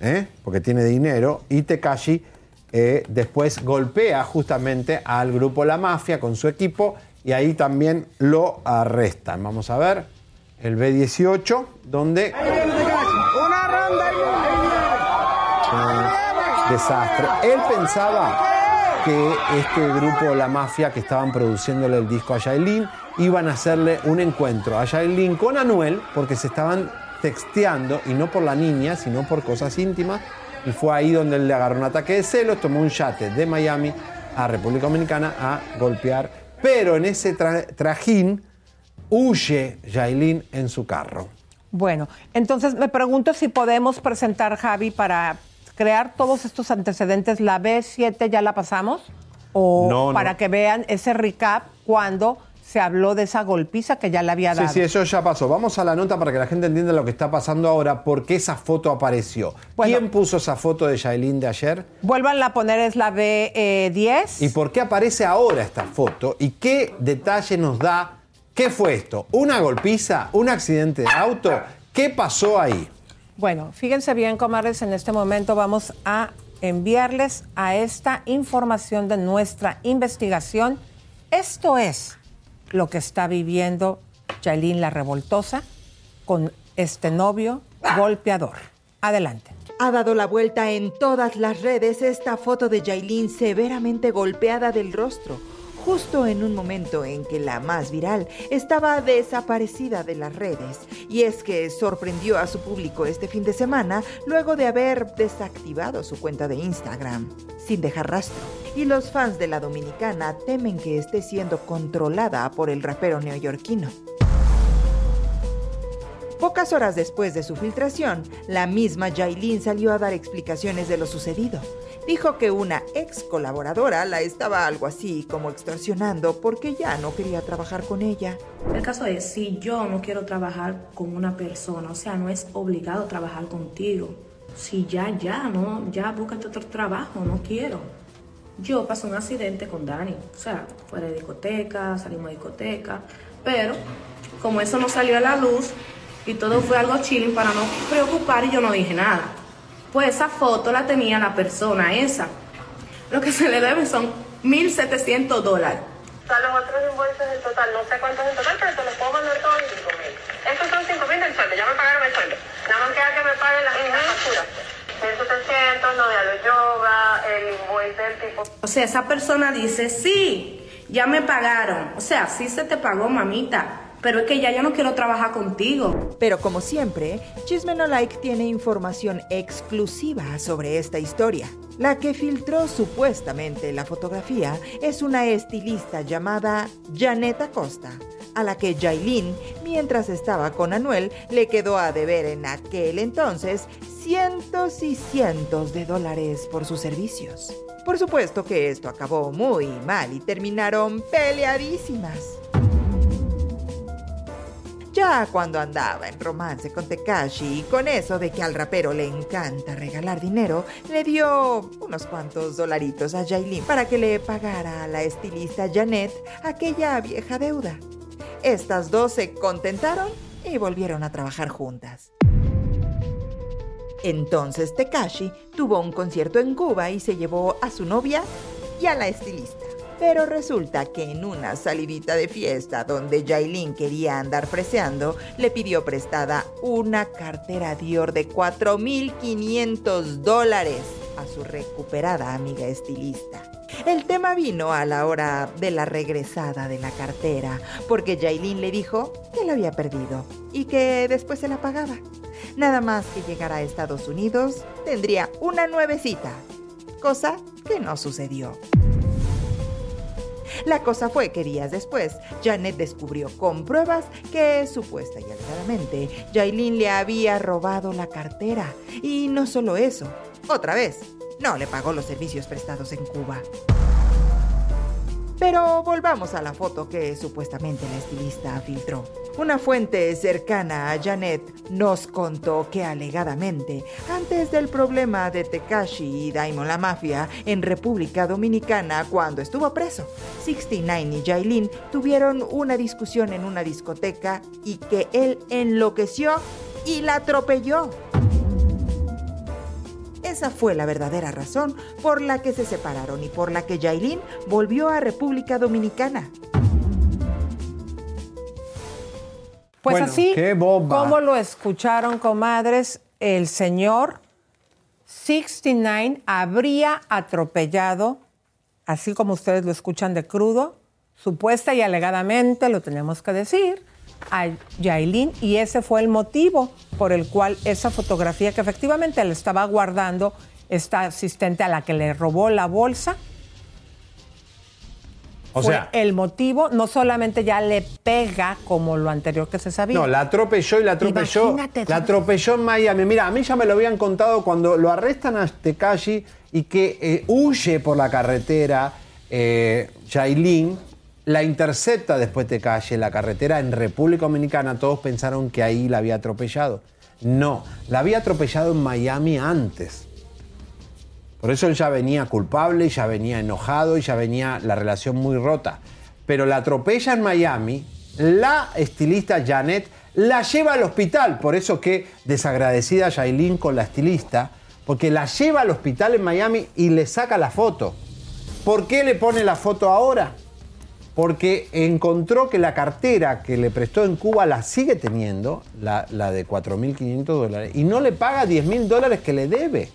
¿eh? porque tiene dinero, y Tekashi eh, después golpea justamente al grupo La Mafia con su equipo, y ahí también lo arrestan. Vamos a ver el B18, donde... Eh, desastre. Él pensaba que este grupo, la mafia, que estaban produciéndole el disco a Yailin, iban a hacerle un encuentro a Yailin con Anuel, porque se estaban texteando, y no por la niña, sino por cosas íntimas. Y fue ahí donde él le agarró un ataque de celos, tomó un yate de Miami a República Dominicana a golpear. Pero en ese tra- trajín huye Yailin en su carro. Bueno, entonces me pregunto si podemos presentar, Javi, para crear todos estos antecedentes. ¿La B7 ya la pasamos? ¿O No, no. para que vean ese recap cuando se habló de esa golpiza que ya le había Sí, dado? sí, eso ya pasó. Vamos a la nota para que la gente entienda lo que está pasando ahora, por qué esa foto apareció. ¿Quién puso esa foto de Yailin de ayer? Vuelvan a poner, es la B10. ¿Y por qué aparece ahora esta foto? ¿Y qué detalle nos da? ¿Qué fue esto? ¿Una golpiza? ¿Un accidente de auto? ¿Qué pasó ahí? Bueno, fíjense bien, comadres, en este momento vamos a enviarles a esta información de nuestra investigación. Esto es lo que está viviendo Yailin la Revoltosa con este novio golpeador. Adelante. Ha dado la vuelta en todas las redes esta foto de Yailin severamente golpeada del rostro, justo en un momento en que la más viral estaba desaparecida de las redes. Y es que sorprendió a su público este fin de semana luego de haber desactivado su cuenta de Instagram, sin dejar rastro. Y los fans de la dominicana temen que esté siendo controlada por el rapero neoyorquino. Pocas horas después de su filtración, la misma Yailin salió a dar explicaciones de lo sucedido. Dijo que una ex colaboradora la estaba algo así como extorsionando porque ya no quería trabajar con ella. El caso es, si yo no quiero trabajar con una persona, o sea, no es obligado trabajar contigo. Si ya, ya, no, ya búscate otro trabajo, no quiero. Yo pasé un accidente con Dani, o sea, fue de discoteca, salimos de discoteca, pero como eso no salió a la luz y todo fue algo chilling para no preocupar yo no dije nada. Pues esa foto la tenía la persona esa. Lo que se le debe son 1.700 dólares. O sea, los otros invoices en total, no sé cuántos en total, pero te los puedo mandar todos en 5 mil. Estos son 5 mil del sueldo, ya me pagaron el sueldo. Nada más queda que me paguen las facturas. 1700, no de alo yoga, el invoice del tipo. O sea, esa persona dice, sí, ya me pagaron. O sea, sí se te pagó, mamita. Pero es que ya yo no quiero trabajar contigo. Pero como siempre, Chisme No Like tiene información exclusiva sobre esta historia. La que filtró supuestamente la fotografía es una estilista llamada Janet Acosta, a la que Jailin, mientras estaba con Anuel, le quedó a deber en aquel entonces cientos y cientos de dólares por sus servicios. Por supuesto que esto acabó muy mal y terminaron peleadísimas. Ya cuando andaba en romance con Tekashi y con eso de que al rapero le encanta regalar dinero, le dio unos cuantos dolaritos a Jailin para que le pagara a la estilista Janet aquella vieja deuda. Estas dos se contentaron y volvieron a trabajar juntas. Entonces Tekashi tuvo un concierto en Cuba y se llevó a su novia y a la estilista. Pero resulta que en una salidita de fiesta donde Jailin quería andar freseando, le pidió prestada una cartera Dior de 4.500 dólares a su recuperada amiga estilista. El tema vino a la hora de la regresada de la cartera, porque Jailin le dijo que la había perdido y que después se la pagaba. Nada más que llegar a Estados Unidos, tendría una nuevecita, cosa que no sucedió. La cosa fue que días después, Janet descubrió con pruebas que supuesta y alegadamente Jailin le había robado la cartera. Y no solo eso, otra vez, no le pagó los servicios prestados en Cuba. Pero volvamos a la foto que supuestamente la estilista filtró. Una fuente cercana a Janet nos contó que alegadamente, antes del problema de Tekashi y Daimon la Mafia en República Dominicana cuando estuvo preso, 69 y Jailin tuvieron una discusión en una discoteca y que él enloqueció y la atropelló. Esa fue la verdadera razón por la que se separaron y por la que Yailin volvió a República Dominicana. Pues Bueno, así, qué bomba. como lo escucharon, comadres, el señor 69 habría atropellado, así como ustedes lo escuchan de crudo, supuesta y alegadamente, lo tenemos que decir, a Yailin y ese fue el motivo por el cual esa fotografía que efectivamente le estaba guardando esta asistente a la que le robó la bolsa. O fue sea- el motivo no solamente ya le pega como lo anterior que se sabía. No, la atropelló y la atropelló. Imagínate, La atropelló en Miami. Mira, a mí ya me lo habían contado cuando lo arrestan a Tekashi y que eh, huye por la carretera eh, Yailin, la intercepta después Tekashi en la carretera en República Dominicana. Todos pensaron que ahí la había atropellado. No, la había atropellado en Miami antes. Por eso él ya venía culpable, ya venía enojado y ya venía la relación muy rota. Pero la atropella en Miami, la estilista Janet la lleva al hospital. Por eso que desagradecida Yailin con la estilista, porque la lleva al hospital en Miami y le saca la foto. ¿Por qué le pone la foto ahora? Porque encontró que la cartera que le prestó en Cuba la sigue teniendo, la, la de 4.500 dólares, y no le paga 10.000 dólares que le debe.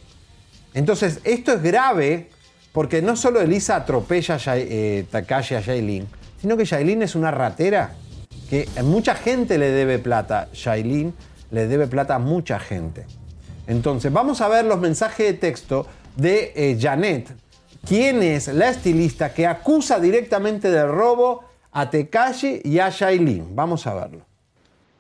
Entonces, esto es grave porque no solo Elisa atropella a eh, Takashi a Yailin, sino que Yailin es una ratera que mucha gente le debe plata. Yailin le debe plata a mucha gente. Entonces, vamos a ver los mensajes de texto de eh, Janet, quien es la estilista que acusa directamente de robo a Tekashi y a Yailin. Vamos a verlo.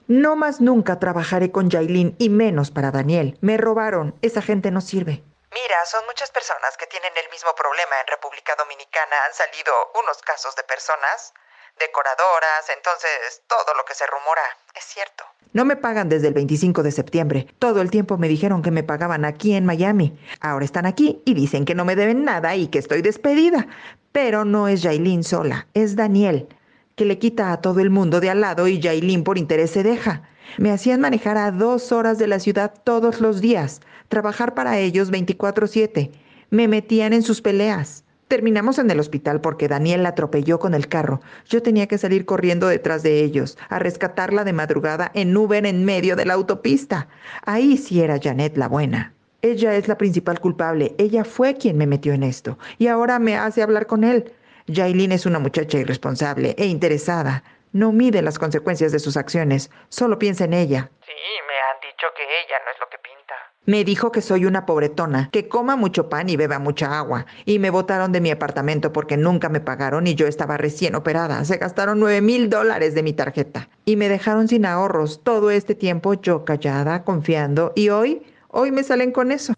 No más nunca trabajaré con Yailin y menos para Daniel. Me robaron. Esa gente no sirve. Mira, son muchas personas que tienen el mismo problema en República Dominicana. Han salido unos casos de personas decoradoras, entonces todo lo que se rumora es cierto. No me pagan desde el 25 de septiembre. Todo el tiempo me dijeron que me pagaban aquí en Miami. Ahora están aquí y dicen que no me deben nada y que estoy despedida. Pero no es Yailin sola, es Daniel, que le quita a todo el mundo de al lado y Yailin por interés se deja. Me hacían manejar a dos horas de la ciudad todos los días, trabajar para ellos 24/7. Me metían en sus peleas. Terminamos en el hospital porque Daniel la atropelló con el carro. Yo tenía que salir corriendo detrás de ellos, a rescatarla de madrugada en Uber en medio de la autopista. Ahí sí era Janet la buena. Ella es la principal culpable. Ella fue quien me metió en esto. Y ahora me hace hablar con él. Yailin es una muchacha irresponsable e interesada. No mide las consecuencias de sus acciones. Solo piensa en ella. Sí, me han dicho que ella no es lo que pinta. Me dijo que soy una pobretona, que coma mucho pan y beba mucha agua. Y me botaron de mi apartamento porque nunca me pagaron y yo estaba recién operada. Se gastaron nueve mil dólares de mi tarjeta. Y me dejaron sin ahorros todo este tiempo yo callada, confiando. Y hoy, hoy me salen con eso.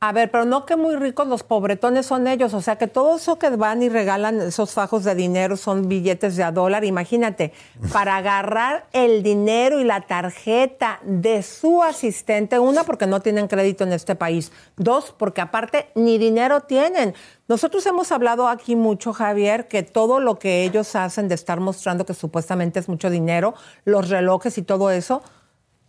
A ver, pero no que muy ricos los pobretones son ellos, o sea que todo eso que van y regalan esos fajos de dinero son billetes de a dólar, imagínate, para agarrar el dinero y la tarjeta de su asistente, una porque no tienen crédito en este país, dos porque aparte ni dinero tienen. Nosotros hemos hablado aquí mucho, Javier, que todo lo que ellos hacen de estar mostrando que supuestamente es mucho dinero, los relojes y todo eso,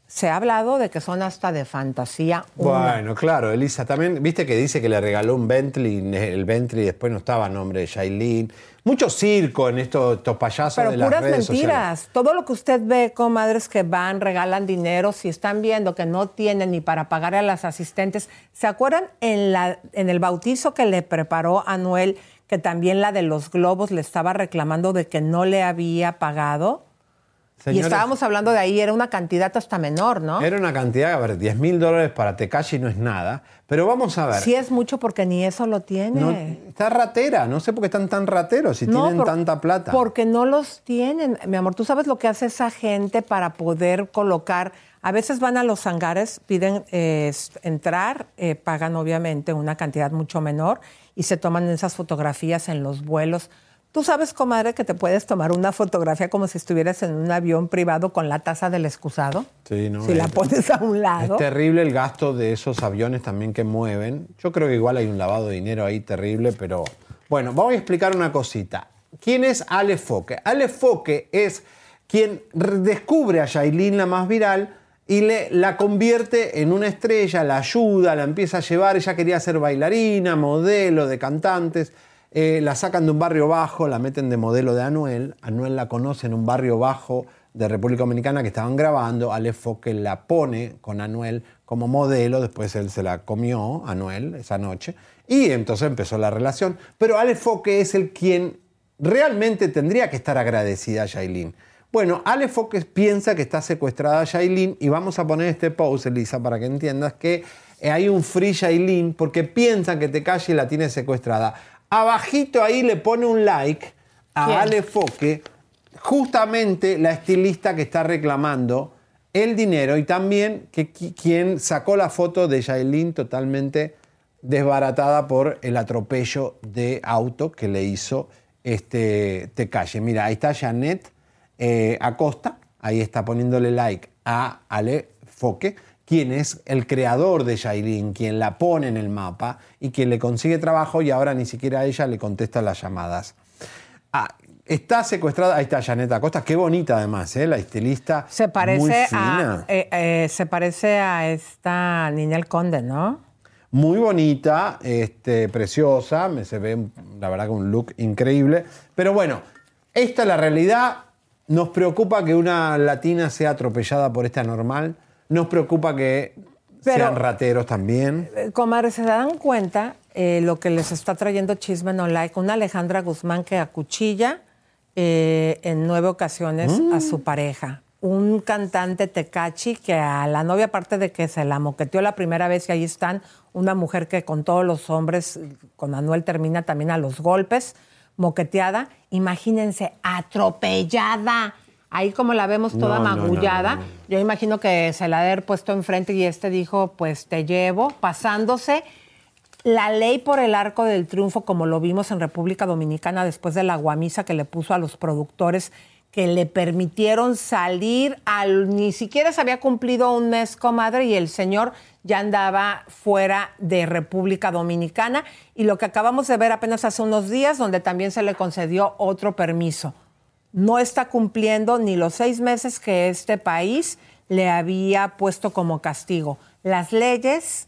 se ha hablado de que son hasta de fantasía. una. Bueno, claro, Elisa también, viste que dice que le regaló un Bentley, el Bentley después no estaba a nombre de Shailene. Mucho circo en estos, estos payasos Pero de las puras redes mentiras. sociales. Todo lo que usted ve, comadres, que van, regalan dinero, si están viendo que no tienen ni para pagar a las asistentes. ¿Se acuerdan en, la, en el bautizo que le preparó Anuel, que también la de los globos le estaba reclamando de que no le había pagado? Y estábamos hablando de ahí, era una cantidad hasta menor, ¿no? Era una cantidad, a ver, 10 mil dólares para Tekashi no es nada, pero vamos a ver. Sí es mucho porque ni eso lo tiene. No, está ratera, no sé por qué están tan rateros si No, tienen por- tanta plata. Porque no los tienen. Mi amor, tú sabes lo que hace esa gente para poder colocar. A veces van a los hangares, piden eh, entrar, eh, pagan obviamente una cantidad mucho menor y se toman esas fotografías en los vuelos. Tú sabes, comadre, que te puedes tomar una fotografía como si estuvieras en un avión privado con la taza del excusado. Sí, no, si la es- pones a un Es lado. terrible el gasto de esos aviones también que mueven. Yo creo que igual hay un lavado de dinero ahí terrible, pero bueno, vamos a explicar una cosita. ¿Quién es Ale Foque? Ale Foque es quien descubre a Yailin la más viral y le, la convierte en una estrella, la ayuda, la empieza a llevar. Ella quería ser bailarina, modelo de cantantes. Eh, la sacan de un barrio bajo, la meten de modelo de Anuel. Anuel la conoce en un barrio bajo de República Dominicana que estaban grabando. Ale Foque la pone con Anuel como modelo. Después él se la comió, Anuel, esa noche. Y entonces empezó la relación. Pero Ale Foque es el quien realmente tendría que estar agradecida a Yailin. Bueno, Ale Foques piensa que está secuestrada Yailin y vamos a poner este post, Elisa, para que entiendas que hay un free Yailin porque piensan que Tekashi la tiene secuestrada. Abajito ahí le pone un like a ¿Quién? Ale Foque, justamente la estilista que está reclamando el dinero y también que qui- quien sacó la foto de Yailin totalmente desbaratada por el atropello de auto que le hizo este Tecalle. Mira, ahí está Janet eh, Acosta, ahí está poniéndole like a Ale Foque, quien es el creador de Yailin, quien la pone en el mapa y quien le consigue trabajo y ahora ni siquiera ella le contesta las llamadas. Ah, está secuestrada, ahí está Janet Acosta, qué bonita además, ¿eh? la estilista. Se muy parece, a, fina. eh, eh, se parece a esta niña el conde, ¿no? Muy bonita, este, preciosa, me se ve la verdad que un look increíble. Pero bueno, esta es la realidad. Nos preocupa que una latina sea atropellada por esta normal. Nos preocupa que Pero- sean rateros también. Eh, Comadre, ¿se dan cuenta eh, lo que les está trayendo Chisme No Like? Una Alejandra Guzmán que acuchilla eh, en nueve ocasiones Mm. a su pareja. Un cantante tecachi que a la novia, aparte de que se la moqueteó la primera vez y ahí están, una mujer que con todos los hombres, con Anuel termina también a los golpes, moqueteada. Imagínense, atropellada. Ahí como la vemos toda No, magullada. no, no. Yo imagino que se la ha de haber puesto enfrente y este dijo, pues te llevo, pasándose la ley por el arco del triunfo, como lo vimos en República Dominicana después de la guamisa que le puso a los productores que le permitieron salir al ni siquiera se había cumplido un mes, comadre, y el señor ya andaba fuera de República Dominicana. Y lo que acabamos de ver apenas hace unos días, donde también se le concedió otro permiso no está cumpliendo ni los seis meses que este país le había puesto como castigo. Las leyes,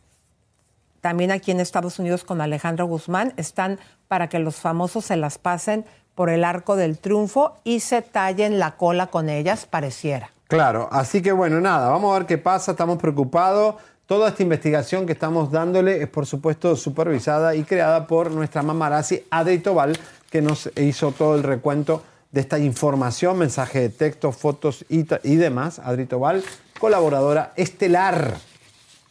también aquí en Estados Unidos con Alejandro Guzmán, están para que los famosos se las pasen por el arco del triunfo y se tallen la cola con ellas, pareciera. Claro, así que bueno, nada, vamos a ver qué pasa, estamos preocupados. Toda esta investigación que estamos dándole es, por supuesto, supervisada y creada por nuestra mamarazzi Adri Tobal, que nos hizo todo el recuento de esta información, mensaje de texto, fotos y, y demás. Adri Tobal, colaboradora estelar.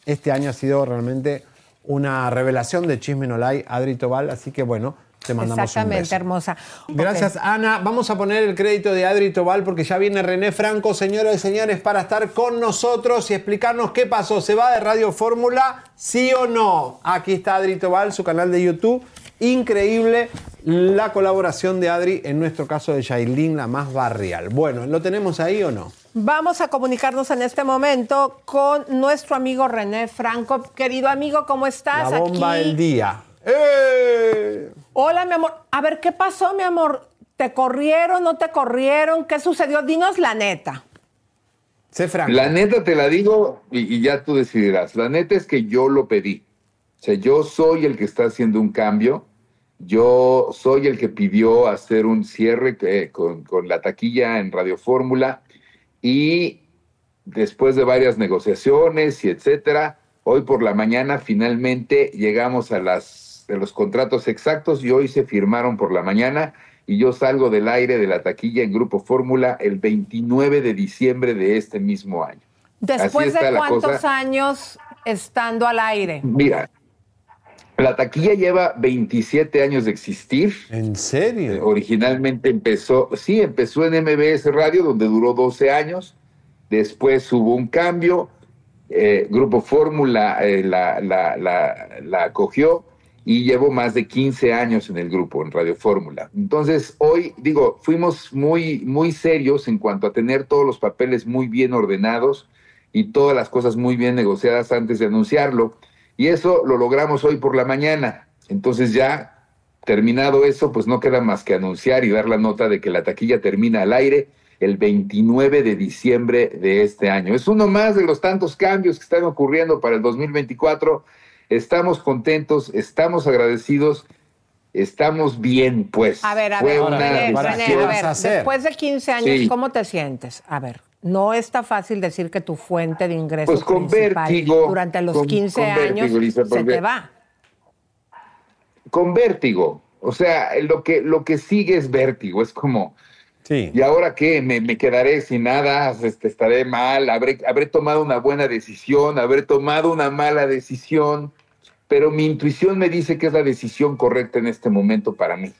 Este año ha sido realmente una revelación de Chisme No Like, Adri Tobal, así que bueno, te mandamos un Exactamente, beso. hermosa. Gracias, Ana. Vamos a poner el crédito de Adri Tobal porque ya viene René Franco, señoras y señores, para estar con nosotros y explicarnos qué pasó. ¿Se va de Radio Fórmula? ¿Sí o no? Aquí está Adri Tobal, su canal de YouTube. Increíble la colaboración de Adri, en nuestro caso de Yailin, la más barrial. Bueno, ¿lo tenemos ahí o no? Vamos a comunicarnos en este momento con nuestro amigo René Franco. Querido amigo, ¿cómo estás? La bomba Aquí. del día. ¡Eh! Hola, mi amor. A ver, ¿qué pasó, mi amor? ¿Te corrieron, no te corrieron? ¿Qué sucedió? Dinos la neta. Sé franco. La neta te la digo y, y ya tú decidirás. La neta es que yo lo pedí. O sea, yo soy el que está haciendo un cambio. Yo soy el que pidió hacer un cierre eh, con, con la taquilla en Radio Fórmula y después de varias negociaciones y etcétera, hoy por la mañana finalmente llegamos a las de los contratos exactos y hoy se firmaron por la mañana y yo salgo del aire de la taquilla en Grupo Fórmula el 29 de diciembre de este mismo año. Después de cuántos años estando al aire. Mira, la taquilla lleva 27 años de existir. ¿En serio? originalmente empezó, sí, empezó en MBS Radio, donde duró 12 años. Después hubo un cambio. eh, Grupo Fórmula eh, la, la, la, la acogió y llevo más de 15 años en el grupo, en Radio Fórmula. Entonces, hoy, digo, fuimos muy, muy serios en cuanto a tener todos los papeles muy bien ordenados y todas las cosas muy bien negociadas antes de anunciarlo. Y eso lo logramos hoy por la mañana. Entonces ya terminado eso, pues no queda más que anunciar y dar la nota de que la taquilla termina al aire el 29 de diciembre de este año. Es uno más de los tantos cambios que están ocurriendo para el 2024. Estamos contentos, estamos agradecidos, estamos bien, pues. A ver, a Fue ver, una René, a ver, después de 15 años, Sí. ¿cómo te sientes? A ver, no está fácil decir que tu fuente de ingresos Pues con principal vértigo, durante los con- 15 con vértigo, años se te va. con vértigo. O sea, lo que, lo que sigue es vértigo. Es como, Sí. ¿Y ahora qué? ¿Me, me quedaré sin nada? Este, ¿Estaré mal? ¿Habré, ¿Habré tomado una buena decisión? ¿Habré tomado una mala decisión? Pero mi intuición me dice que es la decisión correcta en este momento para mí.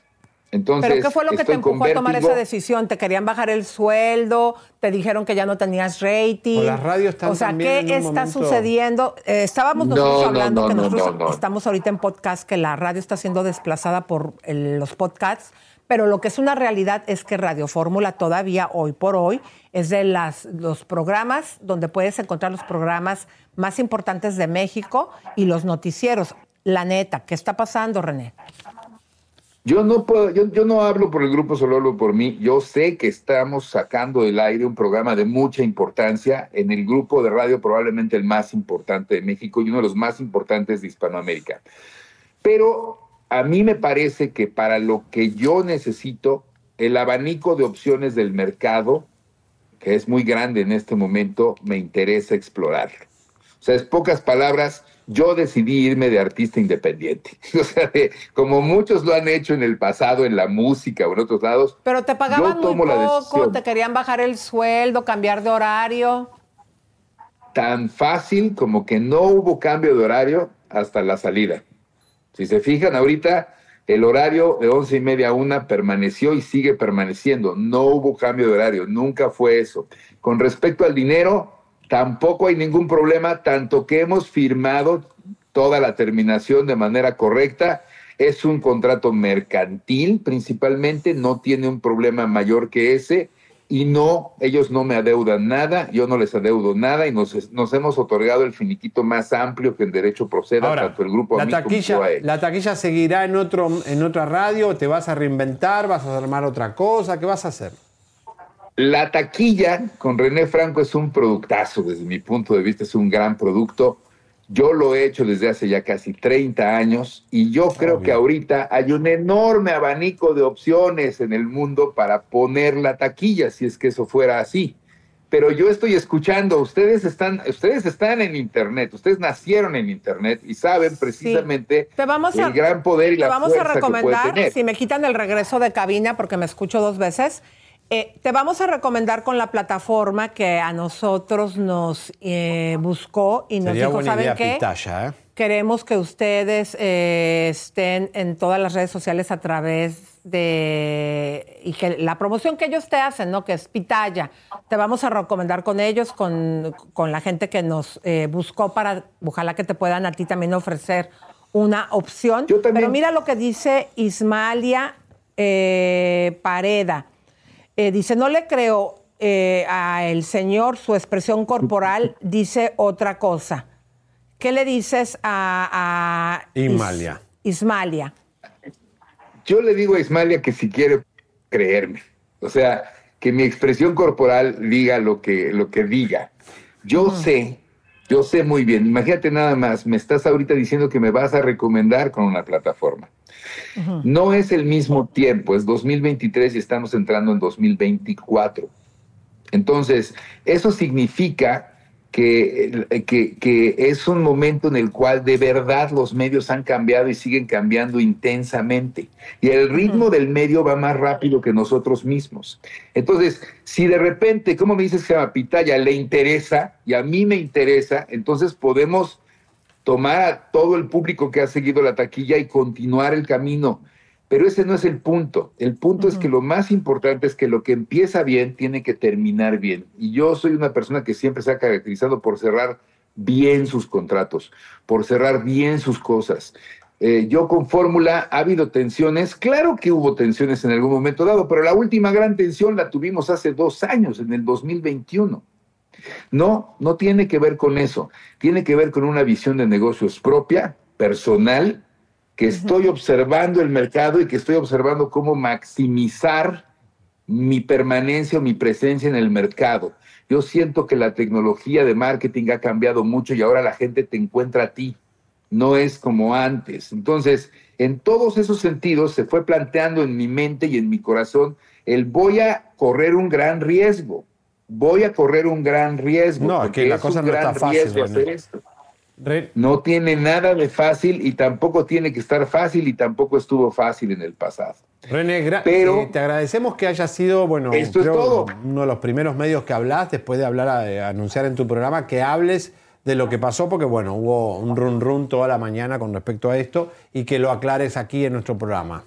Entonces, ¿Pero qué fue lo que te empujó a tomar esa decisión? ¿Te querían bajar el sueldo? ¿Te dijeron que ya no tenías rating? O las radios están O sea, ¿qué está momento- sucediendo? Eh, estábamos No, nosotros no, hablando no, que no, nosotros no, no. estamos ahorita en podcast, que la radio está siendo desplazada por el- los podcasts, pero lo que es una realidad es que Radio Fórmula todavía hoy por hoy es de las, los programas donde puedes encontrar los programas más importantes de México y los noticieros. La neta, ¿qué está pasando, René? Yo no puedo, yo, yo no hablo por el grupo, solo hablo por mí. Yo sé que estamos sacando del aire un programa de mucha importancia en el grupo de radio, probablemente el más importante de México y uno de los más importantes de Hispanoamérica. Pero a mí me parece que para lo que yo necesito, el abanico de opciones del mercado, que es muy grande en este momento, me interesa explorar. O sea, es pocas palabras, yo decidí irme de artista independiente. O sea, de- como muchos lo han hecho en el pasado, en la música o en otros lados. Pero te pagaban muy tomo la poco, te querían bajar el sueldo, cambiar de horario. Tan fácil como que no hubo cambio de horario hasta la salida. Si se fijan, ahorita el horario de once y media a una permaneció y sigue permaneciendo. No hubo cambio de horario, nunca fue eso. Con respecto al dinero, tampoco hay ningún problema, tanto que hemos firmado toda la terminación de manera correcta. Es un contrato mercantil principalmente, no tiene un problema mayor que ese. Y no, ellos no me adeudan nada, yo no les adeudo nada y nos, nos hemos otorgado el finiquito más amplio que en derecho proceda, Ahora, tanto el grupo a la mí como taquilla, yo a él. ¿La taquilla seguirá en, otro, en otra radio? ¿Te vas a reinventar? ¿Vas a armar otra cosa? ¿Qué vas a hacer? La taquilla con René Franco es un productazo, desde mi punto de vista es un gran producto. Yo lo he hecho desde hace ya casi 30 años y yo creo que ahorita hay un enorme abanico de opciones en el mundo para poner la taquilla, si es que eso fuera así. Pero yo estoy escuchando, ustedes están, ustedes están en internet, ustedes nacieron en internet y saben precisamente Te vamos el a, gran poder y te la vamos a fuerza que puede recomendar, tener. si me quitan el regreso de cabina porque me escucho dos veces, eh, te vamos a recomendar con la plataforma que a nosotros nos eh, buscó y nos Sería dijo, buena ¿saben idea, qué? Pitaya, ¿eh? Queremos que ustedes eh, estén en todas las redes sociales a través de... y que la promoción que ellos te hacen, ¿no? Que es Pitaya. Te vamos a recomendar con ellos, con, con la gente que nos eh, buscó para, ojalá que te puedan a ti también ofrecer una opción. Pero mira lo que dice Ismalia eh, Pareda. Eh, dice, no le creo eh, al señor, su expresión corporal dice otra cosa. ¿Qué le dices a, a Is- Ismalia. Ismalia? Yo le digo a Ismalia que si quiere creerme, o sea, que mi expresión corporal diga lo que, lo que diga. Yo sé, yo sé muy bien, imagínate nada más, me estás ahorita diciendo que me vas a recomendar con una plataforma. No es el mismo tiempo, es 2023 y estamos entrando en 2024. Entonces, eso significa que, que, que es un momento en el cual de verdad los medios han cambiado y siguen cambiando intensamente. Y el ritmo del medio va más rápido que nosotros mismos. Entonces, si de repente, como me dices que a Pitaya le interesa y a mí me interesa, entonces podemos tomar a todo el público que ha seguido la taquilla y continuar el camino. Pero ese no es el punto. El punto es que lo más importante es que lo que empieza bien tiene que terminar bien. Y yo soy una persona que siempre se ha caracterizado por cerrar bien sus contratos, por cerrar bien sus cosas. Eh, yo con Fórmula ha habido tensiones, claro que hubo tensiones en algún momento dado, pero la última gran tensión la tuvimos hace dos años, en el 2021. No, no tiene que ver con eso. Tiene que ver con una visión de negocios propia, personal, que estoy observando el mercado y que estoy observando cómo maximizar mi permanencia o mi presencia en el mercado. Yo siento que la tecnología de marketing ha cambiado mucho y ahora la gente te encuentra a ti. No es como antes. Entonces, en todos esos sentidos se fue planteando en mi mente y en mi corazón el voy a correr un gran riesgo voy a correr un gran riesgo. No, que la es cosa un no está gran fácil, hacer esto. No tiene nada de fácil y tampoco tiene que estar fácil y tampoco estuvo fácil en el pasado. René, gra- Pero- eh, te agradecemos que haya sido, bueno, Esto es todo. uno de los primeros medios que hablas después de hablar, eh, anunciar en tu programa, que hables de lo que pasó, porque bueno, hubo un run run toda la mañana con respecto a esto y que lo aclares aquí en nuestro programa.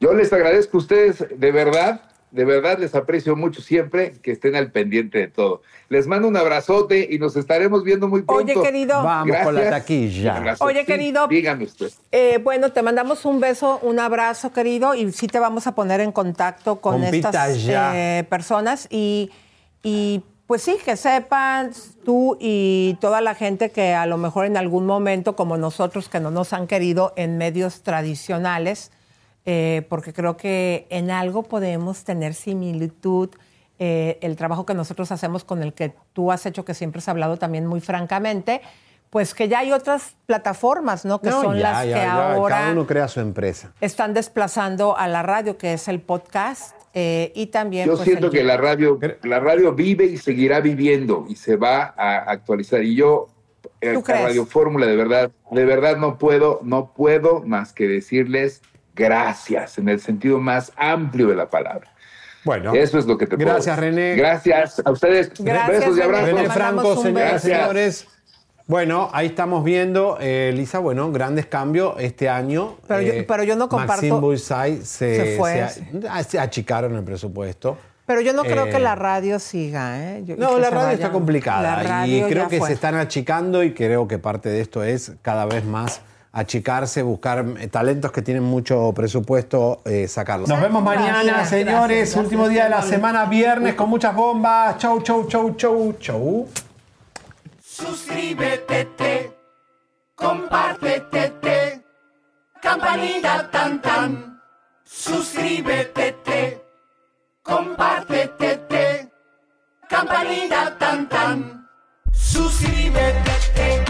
Yo les agradezco a ustedes, de verdad, de verdad les aprecio mucho siempre que estén al pendiente de todo. Les mando un abrazote y nos estaremos viendo muy pronto. Oye, querido. Vamos con la Gracias. taquilla. Oye, Sí, querido. Dígame usted. Eh, bueno, te mandamos un beso, un abrazo, querido, y sí te vamos a poner en contacto con Compita estas eh, personas y, y pues sí, que sepan tú y toda la gente que a lo mejor en algún momento, como nosotros que no nos han querido en medios tradicionales, eh, porque creo que en algo podemos tener similitud. eh, el trabajo que nosotros hacemos con el que tú has hecho, que siempre has hablado también muy francamente, pues que ya hay otras plataformas, ¿no? Que No, son ya, las ya, que ya, ahora Cada uno crea su empresa. están desplazando a la radio, que es el podcast, eh, y también... Yo pues, siento el- que la radio, la radio vive y seguirá viviendo y se va a actualizar. Y yo, eh, ¿Tú a crees? Radio Fórmula, de verdad, de verdad no puedo, no puedo más que decirles gracias en el sentido más amplio de la palabra. Bueno, Eso es lo que te Gracias. René. Gracias a ustedes. Gracias, Besos y abrazos. René Franco, señoras y señores. Bueno, ahí estamos viendo, eh, Lisa, bueno, grandes cambios este año. Pero yo- Eh, pero yo no comparto- Maxime Bullseye se, Se fue. se- se achicaron el presupuesto. Pero yo no creo Eh, que la radio siga, ¿eh? Yo- No, la radio vaya. está complicada La y creo que fue. se están achicando y creo que parte de esto es cada vez más achicarse, buscar eh, talentos que tienen mucho presupuesto, eh, sacarlos. Nos vemos mañana, Gracias, señores. gracias, Último día de la semana, viernes, con muchas bombas. Chau, chau, chau, chau, chau. Suscríbete, te, compártete, te, campanita tan tan. Suscríbete, te, compártete, te, campanita tan tan. Suscríbete, te,